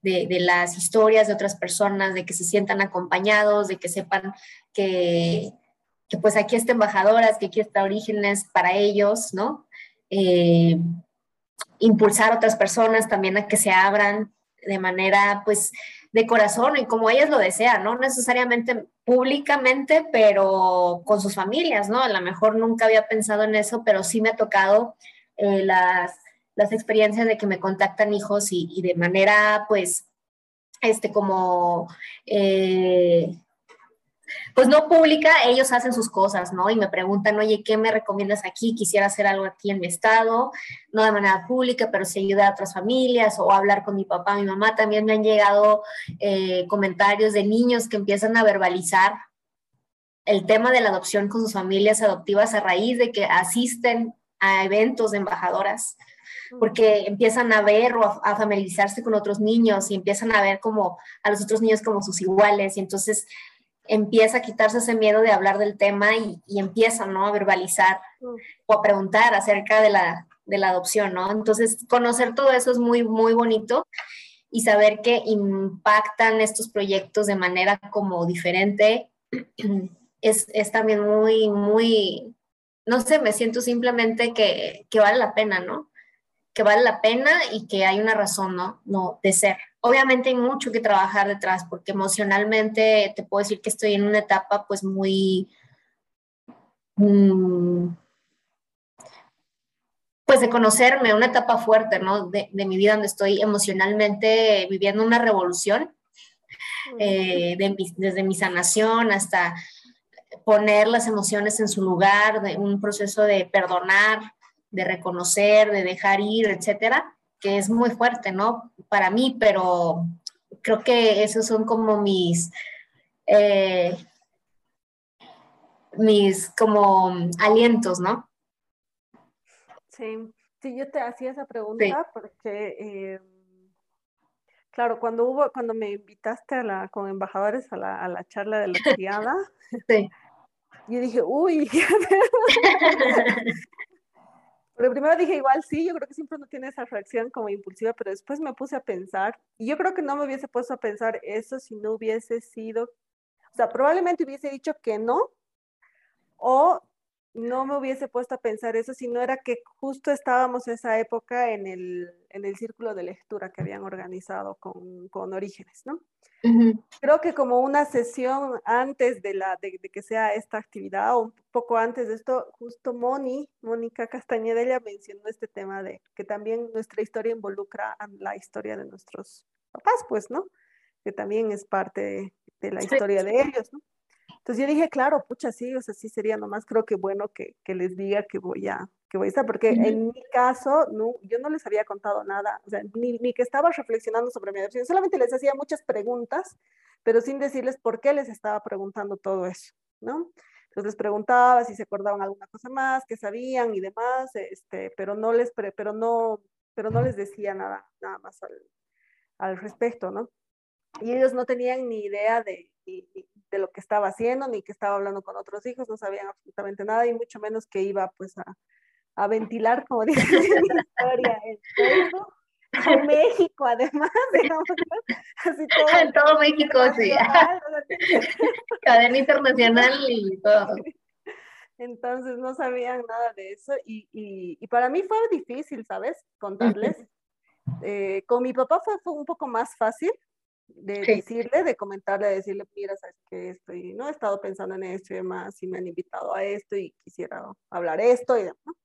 S2: de, de, las historias de otras personas, de que se sientan acompañados, de que sepan que, que pues aquí está Embajadoras, que aquí está Orígenes para ellos, ¿no? Eh, impulsar a otras personas también a que se abran de manera, pues, de corazón y como ellas lo desean, no necesariamente públicamente, pero con sus familias, ¿no? A lo mejor nunca había pensado en eso, pero sí me ha tocado eh, las, las, experiencias de que me contactan hijos y, de manera, pues, este, como eh, pues no pública, ellos hacen sus cosas, ¿no? Y me preguntan, oye, ¿qué me recomiendas aquí? Quisiera hacer algo aquí en mi estado, no de manera pública, pero si ayuda a otras familias o hablar con mi papá, mi mamá. También me han llegado eh, comentarios de niños que empiezan a verbalizar el tema de la adopción con sus familias adoptivas a raíz de que asisten a eventos de embajadoras porque empiezan a ver o a, familiarizarse con otros niños y empiezan a ver como a los otros niños como sus iguales y entonces empieza a quitarse ese miedo de hablar del tema y, y empieza, ¿no? A verbalizar mm. o a preguntar acerca de la, de la adopción, ¿no? Entonces, conocer todo eso es muy, muy bonito y saber que impactan estos proyectos de manera como diferente es, es también muy, muy, no sé, me siento simplemente que, que vale la pena, ¿no? Que vale la pena y que hay una razón, ¿no? No, de ser obviamente hay mucho que trabajar detrás, porque emocionalmente te puedo decir que estoy en una etapa pues muy... Mm, pues de conocerme, una etapa fuerte, ¿no? De, mi vida donde estoy emocionalmente viviendo una revolución, eh, desde mi sanación hasta poner las emociones en su lugar, de un proceso de perdonar, de reconocer, de dejar ir, etcétera que es muy fuerte, ¿no? Para mí, pero creo que esos son como mis, eh, mis como alientos, ¿no?
S1: Sí, sí, yo te hacía esa pregunta porque, eh, claro, cuando hubo, cuando me invitaste a la, con embajadores a la, a la charla de la criada, sí. yo dije, uy, Pero primero dije, igual sí, yo creo que siempre uno tiene esa reacción como impulsiva, pero después me puse a pensar, y yo creo que no me hubiese puesto a pensar eso si no hubiese sido, o sea, probablemente hubiese dicho que no, o no me hubiese puesto a pensar eso si no era que justo estábamos esa época en el, en el círculo de lectura que habían organizado con, con Orígenes, ¿no? Creo que como una sesión antes de, la, de, que sea esta actividad, o un poco antes de esto, justo Moni, Mónica Castañeda, ella mencionó este tema de que también nuestra historia involucra a la historia de nuestros papás, pues, ¿no? Que también es parte de, la historia de ellos, ¿no? Entonces yo dije, claro, pucha, sí, o sea, sí sería nomás, creo que bueno que, que les diga que voy a, que voy a estar, porque en mi caso, no, yo no les había contado nada, o sea, ni, ni, que estaba reflexionando sobre mi adopción, solamente les hacía muchas preguntas, pero sin decirles por qué les estaba preguntando todo eso, ¿no? Entonces les preguntaba si se acordaban alguna cosa más, qué sabían y demás, este, pero no les, pero no, pero no les decía nada, nada más al, al respecto, ¿no? Y ellos no tenían ni idea de, de lo que estaba haciendo, ni que estaba hablando con otros hijos, no sabían absolutamente nada y mucho menos que iba pues a, a ventilar, como dice la historia, en Facebook, en México además, digamos,
S2: así todo. En todo México, sí. Cadena internacional y todo.
S1: Entonces no sabían nada de eso y, y, y para mí fue difícil, ¿sabes? Contarles. Eh, con mi papá fue, fue, un poco más fácil, de decirle, de comentarle, de decirle, mira, sabes que estoy, no he estado pensando en esto y demás, y me han invitado a esto y quisiera hablar esto y demás.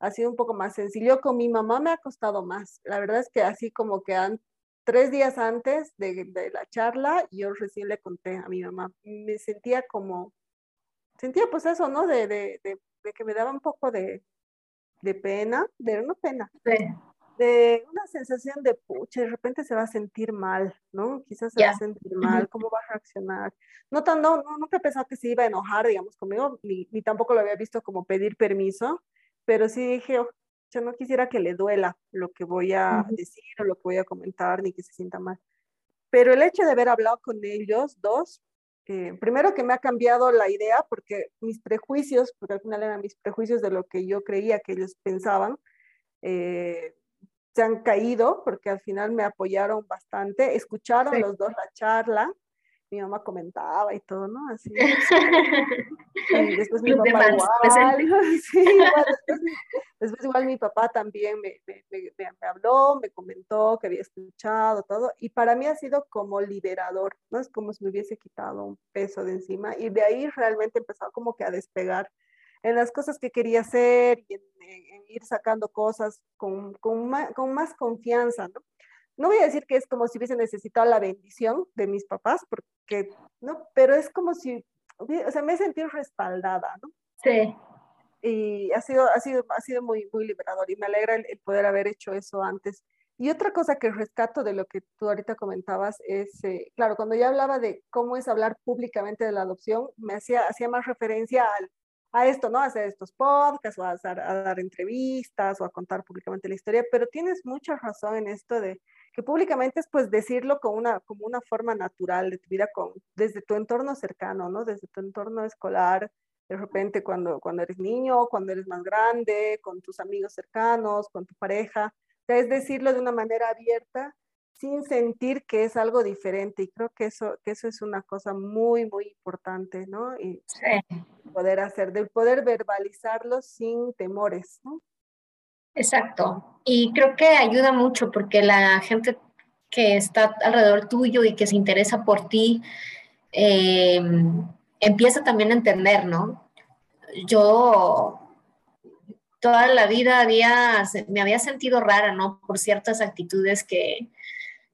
S1: Ha sido un poco más sencillo. Con mi mamá me ha costado más. La verdad es que así como que tres días antes de, de, la charla, yo recién le conté a mi mamá, me sentía como, sentía pues eso, ¿no? De, de, de que me daba un poco de, pena, de no pena, de una sensación de, pucha, de repente se va a sentir mal, ¿no? Quizás se va a sentir mal, ¿cómo va a reaccionar? No, tan, no, no, nunca he pensado que se iba a enojar, digamos, conmigo, ni, ni tampoco lo había visto como pedir permiso, pero sí dije, oh, yo no quisiera que le duela lo que voy a decir o lo que voy a comentar, ni que se sienta mal. Pero el hecho de haber hablado con ellos, dos, eh, primero que me ha cambiado la idea, porque mis prejuicios, porque al final eran mis prejuicios de lo que yo creía que ellos pensaban, eh, se han caído porque al final me apoyaron bastante, escucharon los dos la charla, mi mamá comentaba y todo, ¿no? Así. Y después mi papá igual, sí, igual después, igual mi papá también me, me, me, habló, me comentó que había escuchado todo, y para mí ha sido como liberador, ¿no? Es como si me hubiese quitado un peso de encima, y de ahí realmente empezó como que a despegar en las cosas que quería hacer y en, ir sacando cosas con, con, más, con más confianza, ¿no? No voy a decir que es como si hubiese necesitado la bendición de mis papás, porque, ¿no? Pero es como si, o sea, me he sentido respaldada, ¿no?
S2: Sí.
S1: Y ha sido, ha sido, ha sido muy, muy liberador y me alegra el, poder haber hecho eso antes. Y otra cosa que rescato de lo que tú ahorita comentabas es, eh, claro, cuando yo hablaba de cómo es hablar públicamente de la adopción, me hacía, hacía más referencia al a esto, ¿no? A hacer estos podcasts o a, dar entrevistas o a contar públicamente la historia, pero tienes mucha razón en esto de que públicamente es pues decirlo con una, como una forma natural de tu vida, con, desde tu entorno cercano, ¿no? Desde tu entorno escolar, de repente cuando, cuando eres niño, cuando eres más grande, con tus amigos cercanos, con tu pareja, es decirlo de una manera abierta sin sentir que es algo diferente. Y creo que eso, que eso es una cosa muy, muy importante, ¿no? Y poder hacer, de poder verbalizarlo sin temores, ¿no?
S2: Exacto. Y creo que ayuda mucho porque la gente que está alrededor tuyo y que se interesa por ti, eh, empieza también a entender, ¿no? Yo toda la vida había, me había sentido rara, ¿no? Por ciertas actitudes que,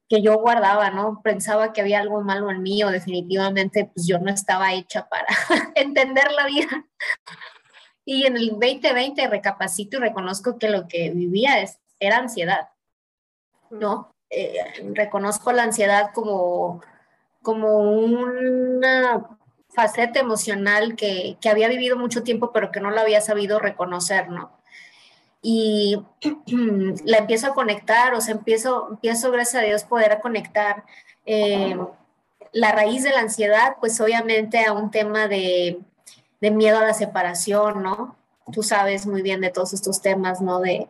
S2: que yo guardaba, ¿no? Pensaba que había algo malo en mí o definitivamente pues yo no estaba hecha para entender la vida. Y en el 2020 recapacito y reconozco que lo que vivía es, era ansiedad, ¿no? Eh, reconozco la ansiedad como, como una faceta emocional que, que había vivido mucho tiempo pero que no la había sabido reconocer, ¿no? Y la empiezo a conectar, o sea, empiezo, empiezo gracias a Dios poder conectar eh, la raíz de la ansiedad, pues obviamente a un tema de, de, miedo a la separación, ¿no? Tú sabes muy bien de todos estos temas, ¿no? De,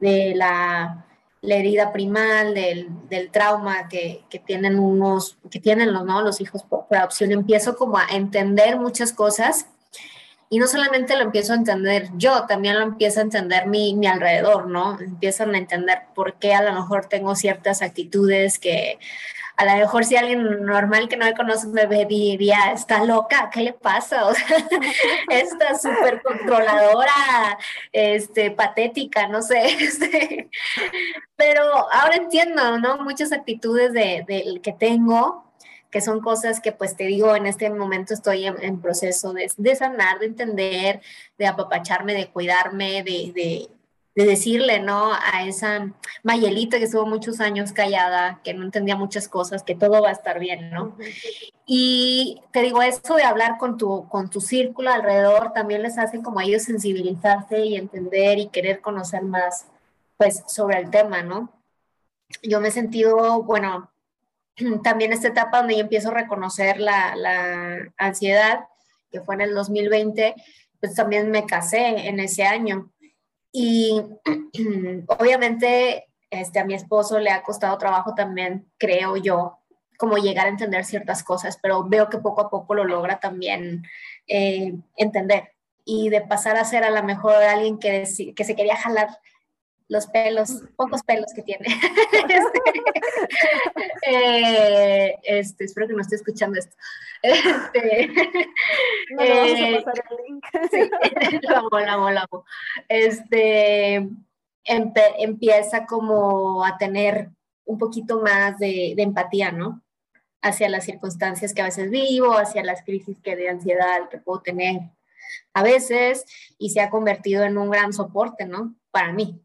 S2: de la, la, herida primal, del, del trauma que, que, tienen unos, que tienen los, ¿no? los hijos por adopción. Empiezo como a entender muchas cosas y no solamente lo empiezo a entender yo, también lo empiezo a entender mi, mi alrededor, ¿no? Empiezan a entender por qué a lo mejor tengo ciertas actitudes que a lo mejor si alguien normal que no me conoce me diría, está loca, ¿qué le pasa? O sea, está súper controladora, este, patética, no sé. Este, pero ahora entiendo, ¿no? Muchas actitudes de, de, que tengo que son cosas que pues te digo, en este momento estoy en, proceso de, de, sanar, de entender, de apapacharme, de cuidarme, de, de, de, decirle, ¿no? A esa Mayelita que estuvo muchos años callada, que no entendía muchas cosas, que todo va a estar bien, ¿no? Y te digo, esto de hablar con tu, con tu círculo alrededor también les hace como a ellos sensibilizarse y entender y querer conocer más, pues, sobre el tema, ¿no? Yo me he sentido, bueno, también esta etapa donde yo empiezo a reconocer la, ansiedad, que fue en el 2020, pues también me casé en ese año. Y obviamente este, a mi esposo le ha costado trabajo también, creo yo, como llegar a entender ciertas cosas, pero veo que poco a poco lo logra también eh, entender. Y de pasar a ser a lo mejor alguien que, que se quería jalar los pelos, pocos pelos que tiene. Este, eh, este, espero que no esté escuchando esto. Este,
S1: no vamos a eh, pasar el link.
S2: sí, lo amo, lo amo, lo amo. Este, empieza como a tener un poquito más de, de empatía, ¿no? Hacia las circunstancias que a veces vivo, hacia las crisis que de ansiedad que puedo tener a veces, y se ha convertido en un gran soporte, ¿no? Para mí.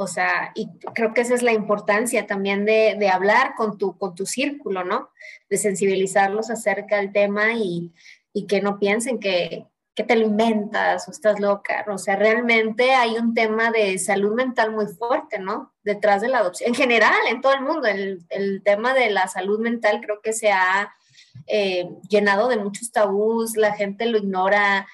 S2: O sea, y creo que esa es la importancia también de, hablar con tu, con tu círculo, ¿no? De sensibilizarlos acerca del tema y, y que no piensen que, que te lo inventas o estás loca. O sea, realmente hay un tema de salud mental muy fuerte, ¿no? Detrás de la adopción. En general, en todo el mundo, el, el tema de la salud mental creo que se ha eh, llenado de muchos tabús, la gente lo ignora,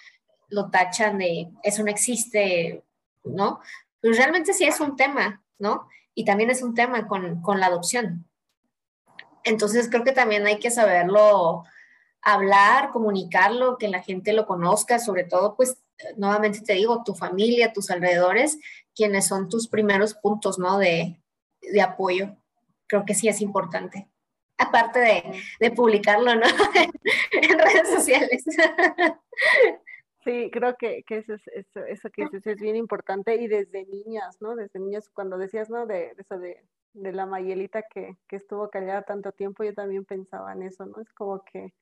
S2: lo tachan de eso no existe, ¿no? Pero realmente sí es un tema, ¿no? Y también es un tema con, con la adopción. Entonces creo que también hay que saberlo hablar, comunicarlo, que la gente lo conozca, sobre todo, pues, nuevamente te digo, tu familia, tus alrededores, quienes son tus primeros puntos, ¿no? De, de apoyo. Creo que sí es importante. Aparte de, de publicarlo, ¿no? en redes sociales.
S1: Sí, creo que, que eso, es, eso, eso, que dices es bien importante y desde niñas, ¿no? Desde niñas, cuando decías, ¿no? De, eso de, de la Mayelita que, que, estuvo callada tanto tiempo, yo también pensaba en eso, ¿no? Es como que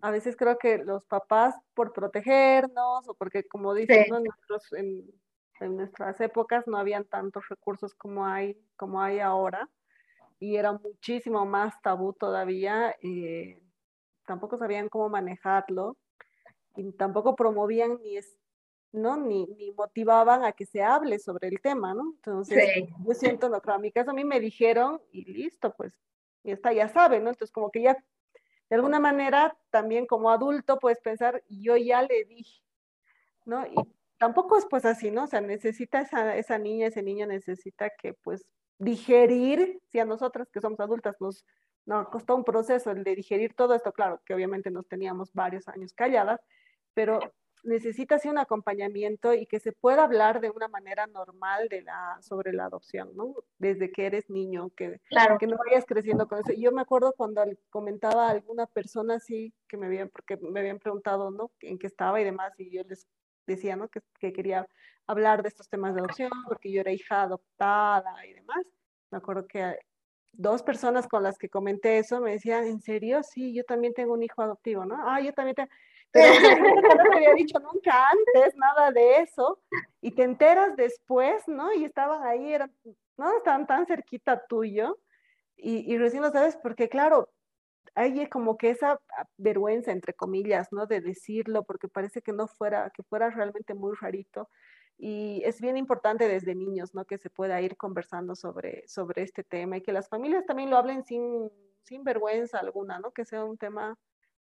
S1: a veces creo que los papás por protegernos o porque como dicen, sí. ¿no? Nosotros en, en, nuestras épocas no habían tantos recursos como hay, como hay ahora y era muchísimo más tabú todavía, eh, tampoco sabían cómo manejarlo y tampoco promovían ni es, ¿no? Ni, ni, motivaban a que se hable sobre el tema, ¿no? Entonces, sí. yo siento, no, claro, en mi caso a mí me dijeron y listo, pues, y está, ya saben, ¿no? Entonces, como que ya de alguna manera también como adulto puedes pensar, yo ya le dije, ¿no? Y tampoco es pues así, ¿no? O sea, necesita esa, esa niña, ese niño necesita que pues digerir, si a nosotras que somos adultas nos, nos costó un proceso el de digerir todo esto, claro, que obviamente nos teníamos varios años calladas, pero necesita un acompañamiento y que se pueda hablar de una manera normal de la, sobre la adopción, ¿no? Desde que eres niño, que,
S2: claro.
S1: que no vayas creciendo con eso. Yo me acuerdo cuando comentaba a alguna persona así, que me habían, porque me habían preguntado, ¿no? En qué estaba y demás, y yo les decía, ¿no? Que, que quería hablar de estos temas de adopción, porque yo era hija adoptada y demás. Me acuerdo que dos personas con las que comenté eso me decían, ¿en serio? Sí, yo también tengo un hijo adoptivo, ¿no? Ah, yo también tengo pero no te había dicho nunca antes nada de eso, y te enteras después, ¿no? Y estaban ahí, eran, no estaban tan cerquita tuyo, y, y recién lo sabes porque, claro, hay como que esa vergüenza, entre comillas, ¿no? De decirlo, porque parece que no fuera, que fuera realmente muy rarito. Y es bien importante desde niños, ¿no? Que se pueda ir conversando sobre, sobre este tema y que las familias también lo hablen sin, sin vergüenza alguna, ¿no? Que sea un tema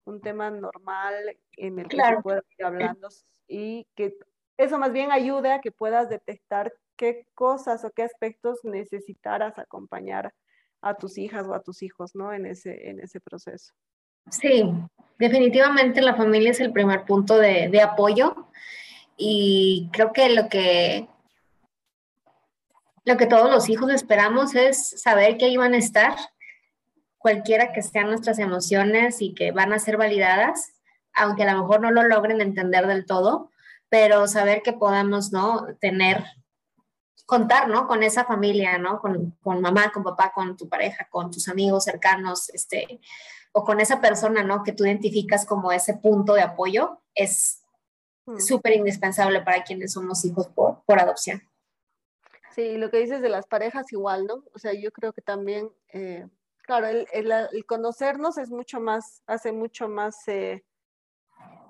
S1: un tema normal en el que claro. se pueda ir hablando y que eso más bien ayude a que puedas detectar qué cosas o qué aspectos necesitaras acompañar a tus hijas o a tus hijos, ¿no? En ese, en ese proceso.
S2: Sí, definitivamente la familia es el primer punto de, de apoyo y creo que lo que lo que todos los hijos esperamos es saber que ahí van a estar cualquiera que sean nuestras emociones y que van a ser validadas, aunque a lo mejor no lo logren entender del todo, pero saber que podemos, ¿no? Tener, contar, ¿no? Con esa familia, ¿no? Con, con mamá, con papá, con tu pareja, con tus amigos cercanos, este, o con esa persona, ¿no? Que tú identificas como ese punto de apoyo, es mm. súper indispensable para quienes somos hijos por, por adopción.
S1: Sí, lo que dices de las parejas igual, ¿no? O sea, yo creo que también eh, claro, el, el, el, conocernos es mucho más, hace mucho más eh,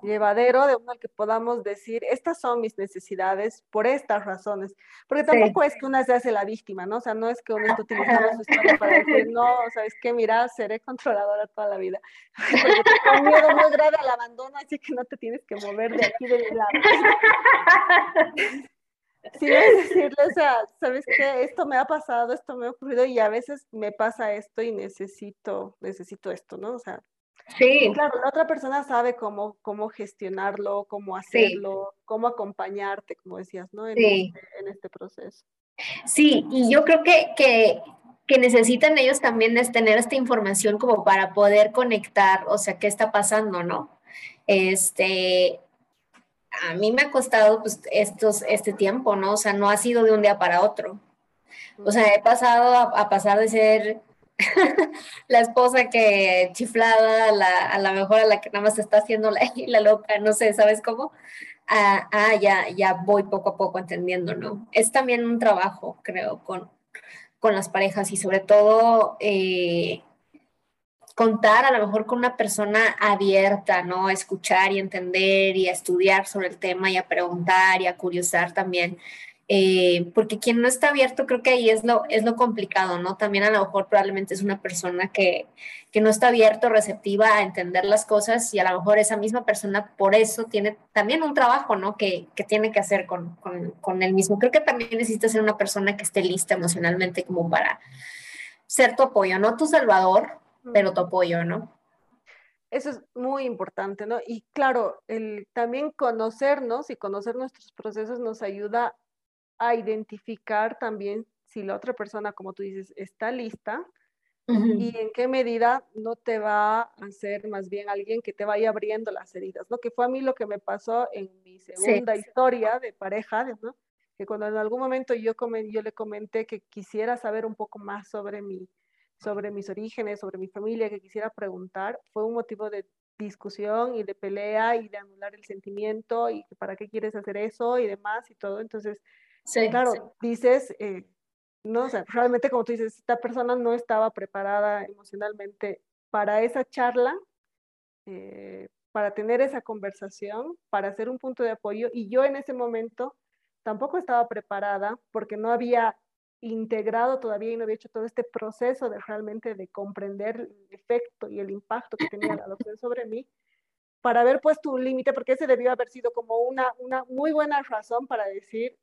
S1: llevadero de uno al que podamos decir, estas son mis necesidades por estas razones, porque tampoco sí. es que una se hace la víctima, ¿no? O sea, no es que uno esté utilizando su historia para decir, no, sabes qué, mira, seré controladora toda la vida, porque tengo miedo muy grave al abandono, así que no te tienes que mover de aquí de mi lado. Sí, es decirle, o sea, ¿sabes qué? Esto me ha pasado, esto me ha ocurrido y a veces me pasa esto y necesito, necesito esto, ¿no? O sea,
S2: sí.
S1: claro, la otra persona sabe cómo, cómo gestionarlo, cómo hacerlo, sí. cómo acompañarte, como decías, ¿no? En, sí. este, en este proceso.
S2: Sí, y yo creo que, que, que necesitan ellos también es tener esta información como para poder conectar, o sea, qué está pasando, ¿no? Este, a mí me ha costado pues estos, este tiempo, ¿no? O sea, no ha sido de un día para otro. O sea, he pasado a, pasar de ser la esposa que chiflada, la, a la mejor a la que nada más está haciendo la, la loca, no sé, ¿sabes cómo? Ah, ah, ya, ya voy poco a poco entendiendo, ¿no? Es también un trabajo, creo, con, con las parejas y sobre todo eh, contar a lo mejor con una persona abierta, ¿no? A escuchar y entender y a estudiar sobre el tema y a preguntar y a curiosar también. Eh, porque quien no está abierto, creo que ahí es lo, es lo complicado, ¿no? También a lo mejor probablemente es una persona que, que no está abierto, receptiva a entender las cosas y a lo mejor esa misma persona por eso tiene también un trabajo, ¿no? Que, que tiene que hacer con, con, con él mismo. Creo que también necesita ser una persona que esté lista emocionalmente como para ser tu apoyo, no tu salvador, pero tu apoyo, ¿no?
S1: Eso es muy importante, ¿no? Y claro, el también conocernos y conocer nuestros procesos nos ayuda a identificar también si la otra persona, como tú dices, está lista y en qué medida no te va a hacer más bien alguien que te vaya abriendo las heridas, ¿no? Que fue a mí lo que me pasó en mi segunda historia de pareja, ¿no? Que cuando en algún momento yo, yo le comenté que quisiera saber un poco más sobre mi, sobre mis orígenes, sobre mi familia, que quisiera preguntar, fue un motivo de discusión y de pelea y de anular el sentimiento y para qué quieres hacer eso y demás y todo. Entonces, claro, dices, eh, no, o sea, realmente como tú dices, esta persona no estaba preparada emocionalmente para esa charla, eh, para tener esa conversación, para hacer un punto de apoyo. Y yo en ese momento tampoco estaba preparada porque no había integrado todavía y no había hecho todo este proceso de realmente de comprender el efecto y el impacto que tenía la adopción sobre mí, para haber puesto un límite, porque ese debió haber sido como una, una muy buena razón para decir,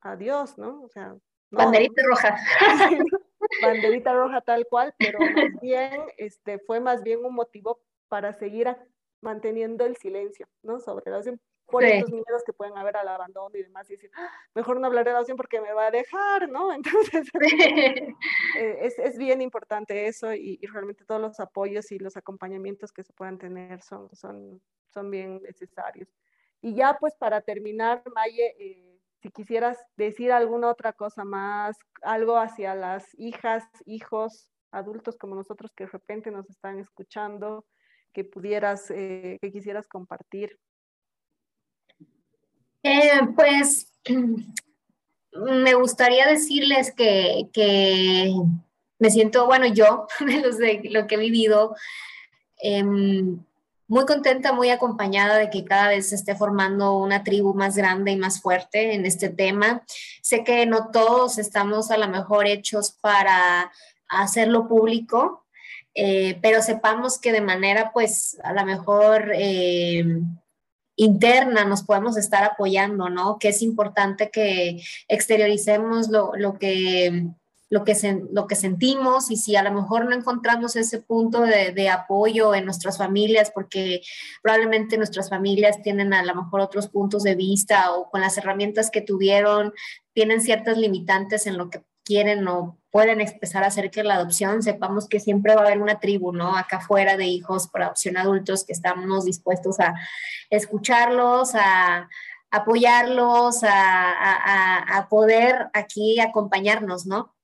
S1: adiós, ¿no? O sea,
S2: banderita roja.
S1: banderita roja tal cual, pero más bien este, fue más bien un motivo para seguir manteniendo el silencio, ¿no? Sobre la por estos miedos que pueden haber al abandono y demás, y decir, ah, mejor no hablaré de adopción porque me va a dejar, ¿no? Entonces, eh, es, es, bien importante eso y, y, realmente todos los apoyos y los acompañamientos que se puedan tener son, son, son bien necesarios. Y ya pues para terminar, Maye, eh, si quisieras decir alguna otra cosa más, algo hacia las hijas, hijos, adultos como nosotros que de repente nos están escuchando, que pudieras, eh, que quisieras compartir.
S2: Eh, pues me gustaría decirles que, que, me siento, bueno, yo, de, lo que he vivido, em, muy contenta, muy acompañada de que cada vez se esté formando una tribu más grande y más fuerte en este tema. Sé que no todos estamos a lo mejor hechos para hacerlo público, eh, pero sepamos que de manera pues a lo mejor eh, interna nos podemos estar apoyando, ¿no? Que es importante que exterioricemos lo, lo que lo que, lo que sentimos y si a lo mejor no encontramos ese punto de, de, apoyo en nuestras familias, porque probablemente nuestras familias tienen a lo mejor otros puntos de vista o con las herramientas que tuvieron, tienen ciertas limitantes en lo que quieren o pueden expresar acerca de la adopción, sepamos que siempre va a haber una tribu, ¿no? Acá afuera de hijos por adopción adultos que estamos dispuestos a escucharlos, a apoyarlos, a, a, a poder aquí acompañarnos, ¿no?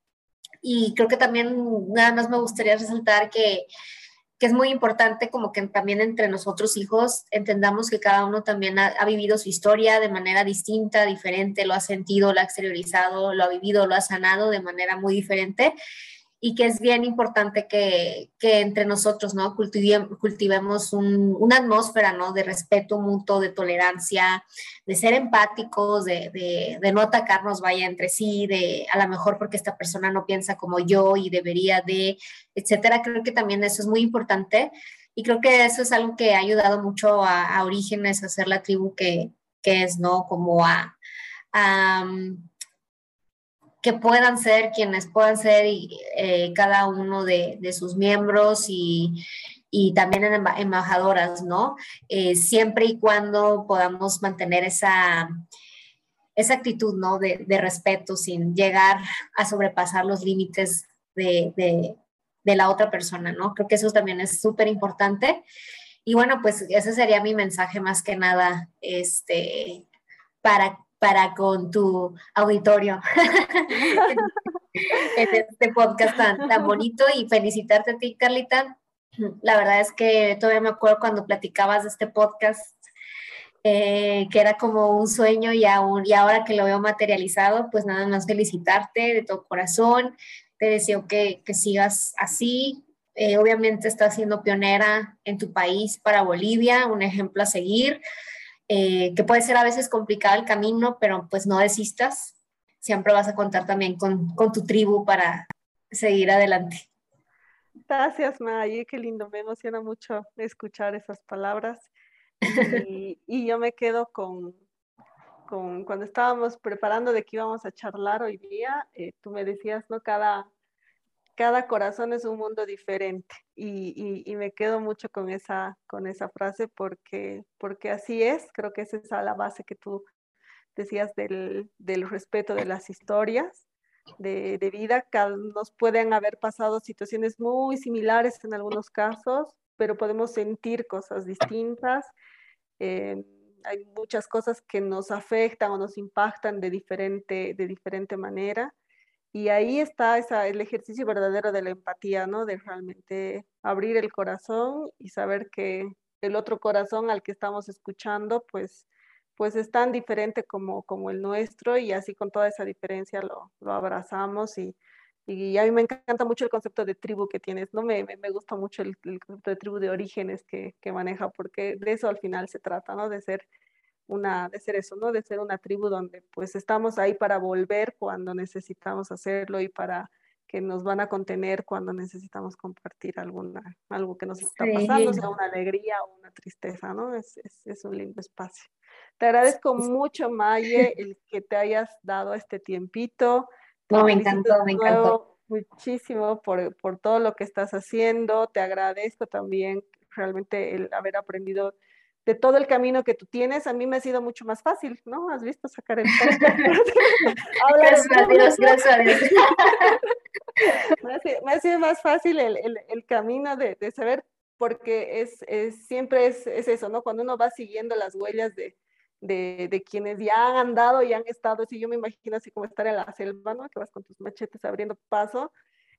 S2: Y creo que también nada más me gustaría resaltar que, que es muy importante como que también entre nosotros hijos entendamos que cada uno también ha, vivido su historia de manera distinta, diferente, lo ha sentido, lo ha exteriorizado, lo ha vivido, lo ha sanado de manera muy diferente y que es bien importante que, que entre nosotros, ¿no? Cultivemos, cultivemos un, una atmósfera, ¿no? De respeto mutuo, de tolerancia, de ser empáticos, de, de, de, no atacarnos, vaya, entre sí, de a lo mejor porque esta persona no piensa como yo y debería de, etcétera. Creo que también eso es muy importante y creo que eso es algo que ha ayudado mucho a, a Orígenes a ser la tribu que, que es, ¿no? Como a... a que puedan ser quienes puedan ser y, eh, cada uno de, de, sus miembros y, y también embajadoras, ¿no? Eh, siempre y cuando podamos mantener esa, esa actitud, ¿no? De, de respeto sin llegar a sobrepasar los límites de, de, la otra persona, ¿no? Creo que eso también es súper importante. Y bueno, pues ese sería mi mensaje más que nada, este, para para con tu auditorio. en este podcast tan, tan bonito y felicitarte a ti, Carlita. La verdad es que todavía me acuerdo cuando platicabas de este podcast, eh, que era como un sueño y, aún, y ahora que lo veo materializado, pues nada más felicitarte de todo corazón. Te deseo que, que sigas así. Eh, obviamente estás siendo pionera en tu país para Bolivia, un ejemplo a seguir, eh, que puede ser a veces complicado el camino, pero pues no desistas. Siempre vas a contar también con, con tu tribu para seguir adelante.
S1: Gracias, May, qué lindo, me emociona mucho escuchar esas palabras. Y, y yo me quedo con, con, cuando estábamos preparando de que íbamos a charlar hoy día, eh, tú me decías, ¿no? Cada, cada corazón es un mundo diferente y, me quedo mucho con esa, con esa frase porque, porque así es, creo que esa es la base que tú decías del, del respeto de las historias de, vida. Nos pueden haber pasado situaciones muy similares en algunos casos, pero podemos sentir cosas distintas. Eh, hay muchas cosas que nos afectan o nos impactan de diferente, de diferente manera. Y ahí está el ejercicio verdadero de la empatía, ¿no? De realmente abrir el corazón y saber que el otro corazón al que estamos escuchando, pues pues es tan diferente como, como el nuestro y así con toda esa diferencia lo, lo abrazamos y, y, a mí me encanta mucho el concepto de tribu que tienes, ¿no? Me, me, me gusta mucho el, el, concepto de tribu de orígenes que, que, maneja porque de eso al final se trata, ¿no? De ser una, de ser eso, ¿no? De ser una tribu donde pues estamos ahí para volver cuando necesitamos hacerlo y para que nos van a contener cuando necesitamos compartir alguna, algo que nos está pasando, sí. sea una alegría o una tristeza, ¿no? Es, es, es un lindo espacio. Te agradezco mucho, Maye, el que te hayas dado este tiempito.
S2: No, me encantó, me encantó.
S1: Muchísimo por, por todo lo que estás haciendo. Te agradezco también realmente el haber aprendido de todo el camino que tú tienes, a mí me ha sido mucho más fácil, ¿no? ¿Has visto sacar el
S2: Gracias a Dios, gracias a Dios.
S1: me, ha sido, me, ha sido, más fácil el, el, el camino de, de, saber, porque es, es siempre es, es, eso, ¿no? Cuando uno va siguiendo las huellas de, de, de, quienes ya han andado y han estado, si yo me imagino así como estar en la selva, ¿no? Que vas con tus machetes abriendo paso,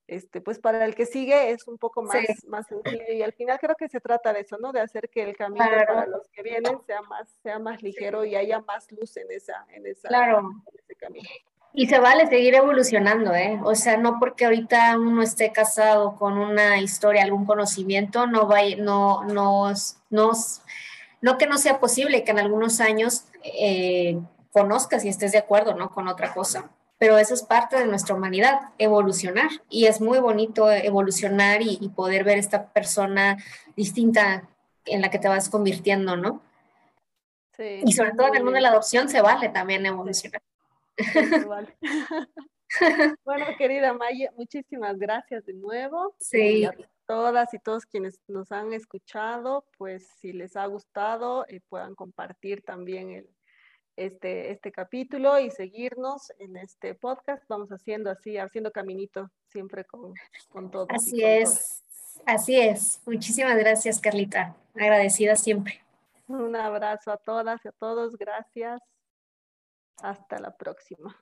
S1: este, pues para el que sigue es un poco más, sí. más sencillo y al final creo que se trata de eso, ¿no? De hacer que el camino claro. para los que vienen sea más, sea más ligero sí. y haya más luz en, esa, en, esa,
S2: claro.
S1: en ese camino.
S2: Y se vale seguir evolucionando, ¿eh? O sea, no porque ahorita uno esté casado con una historia, algún conocimiento, no va, no, nos, nos no que no sea posible que en algunos años eh, conozcas y estés de acuerdo, ¿no? Con otra cosa. Pero eso es parte de nuestra humanidad, evolucionar. Y es muy bonito evolucionar y, y poder ver esta persona distinta en la que te vas convirtiendo, ¿no? Sí, y sobre todo en el mundo de la adopción se vale también evolucionar.
S1: Sí, se vale. bueno, querida Maya, muchísimas gracias de nuevo.
S2: Sí
S1: todas y todos quienes nos han escuchado, pues si les ha gustado, eh, puedan compartir también el, este, este capítulo y seguirnos en este podcast. Vamos haciendo así, haciendo caminito siempre con, con todos.
S2: Así con es, así es. Muchísimas gracias, Carlita. Agradecida siempre.
S1: Un abrazo a todas y a todos. Gracias. Hasta la próxima.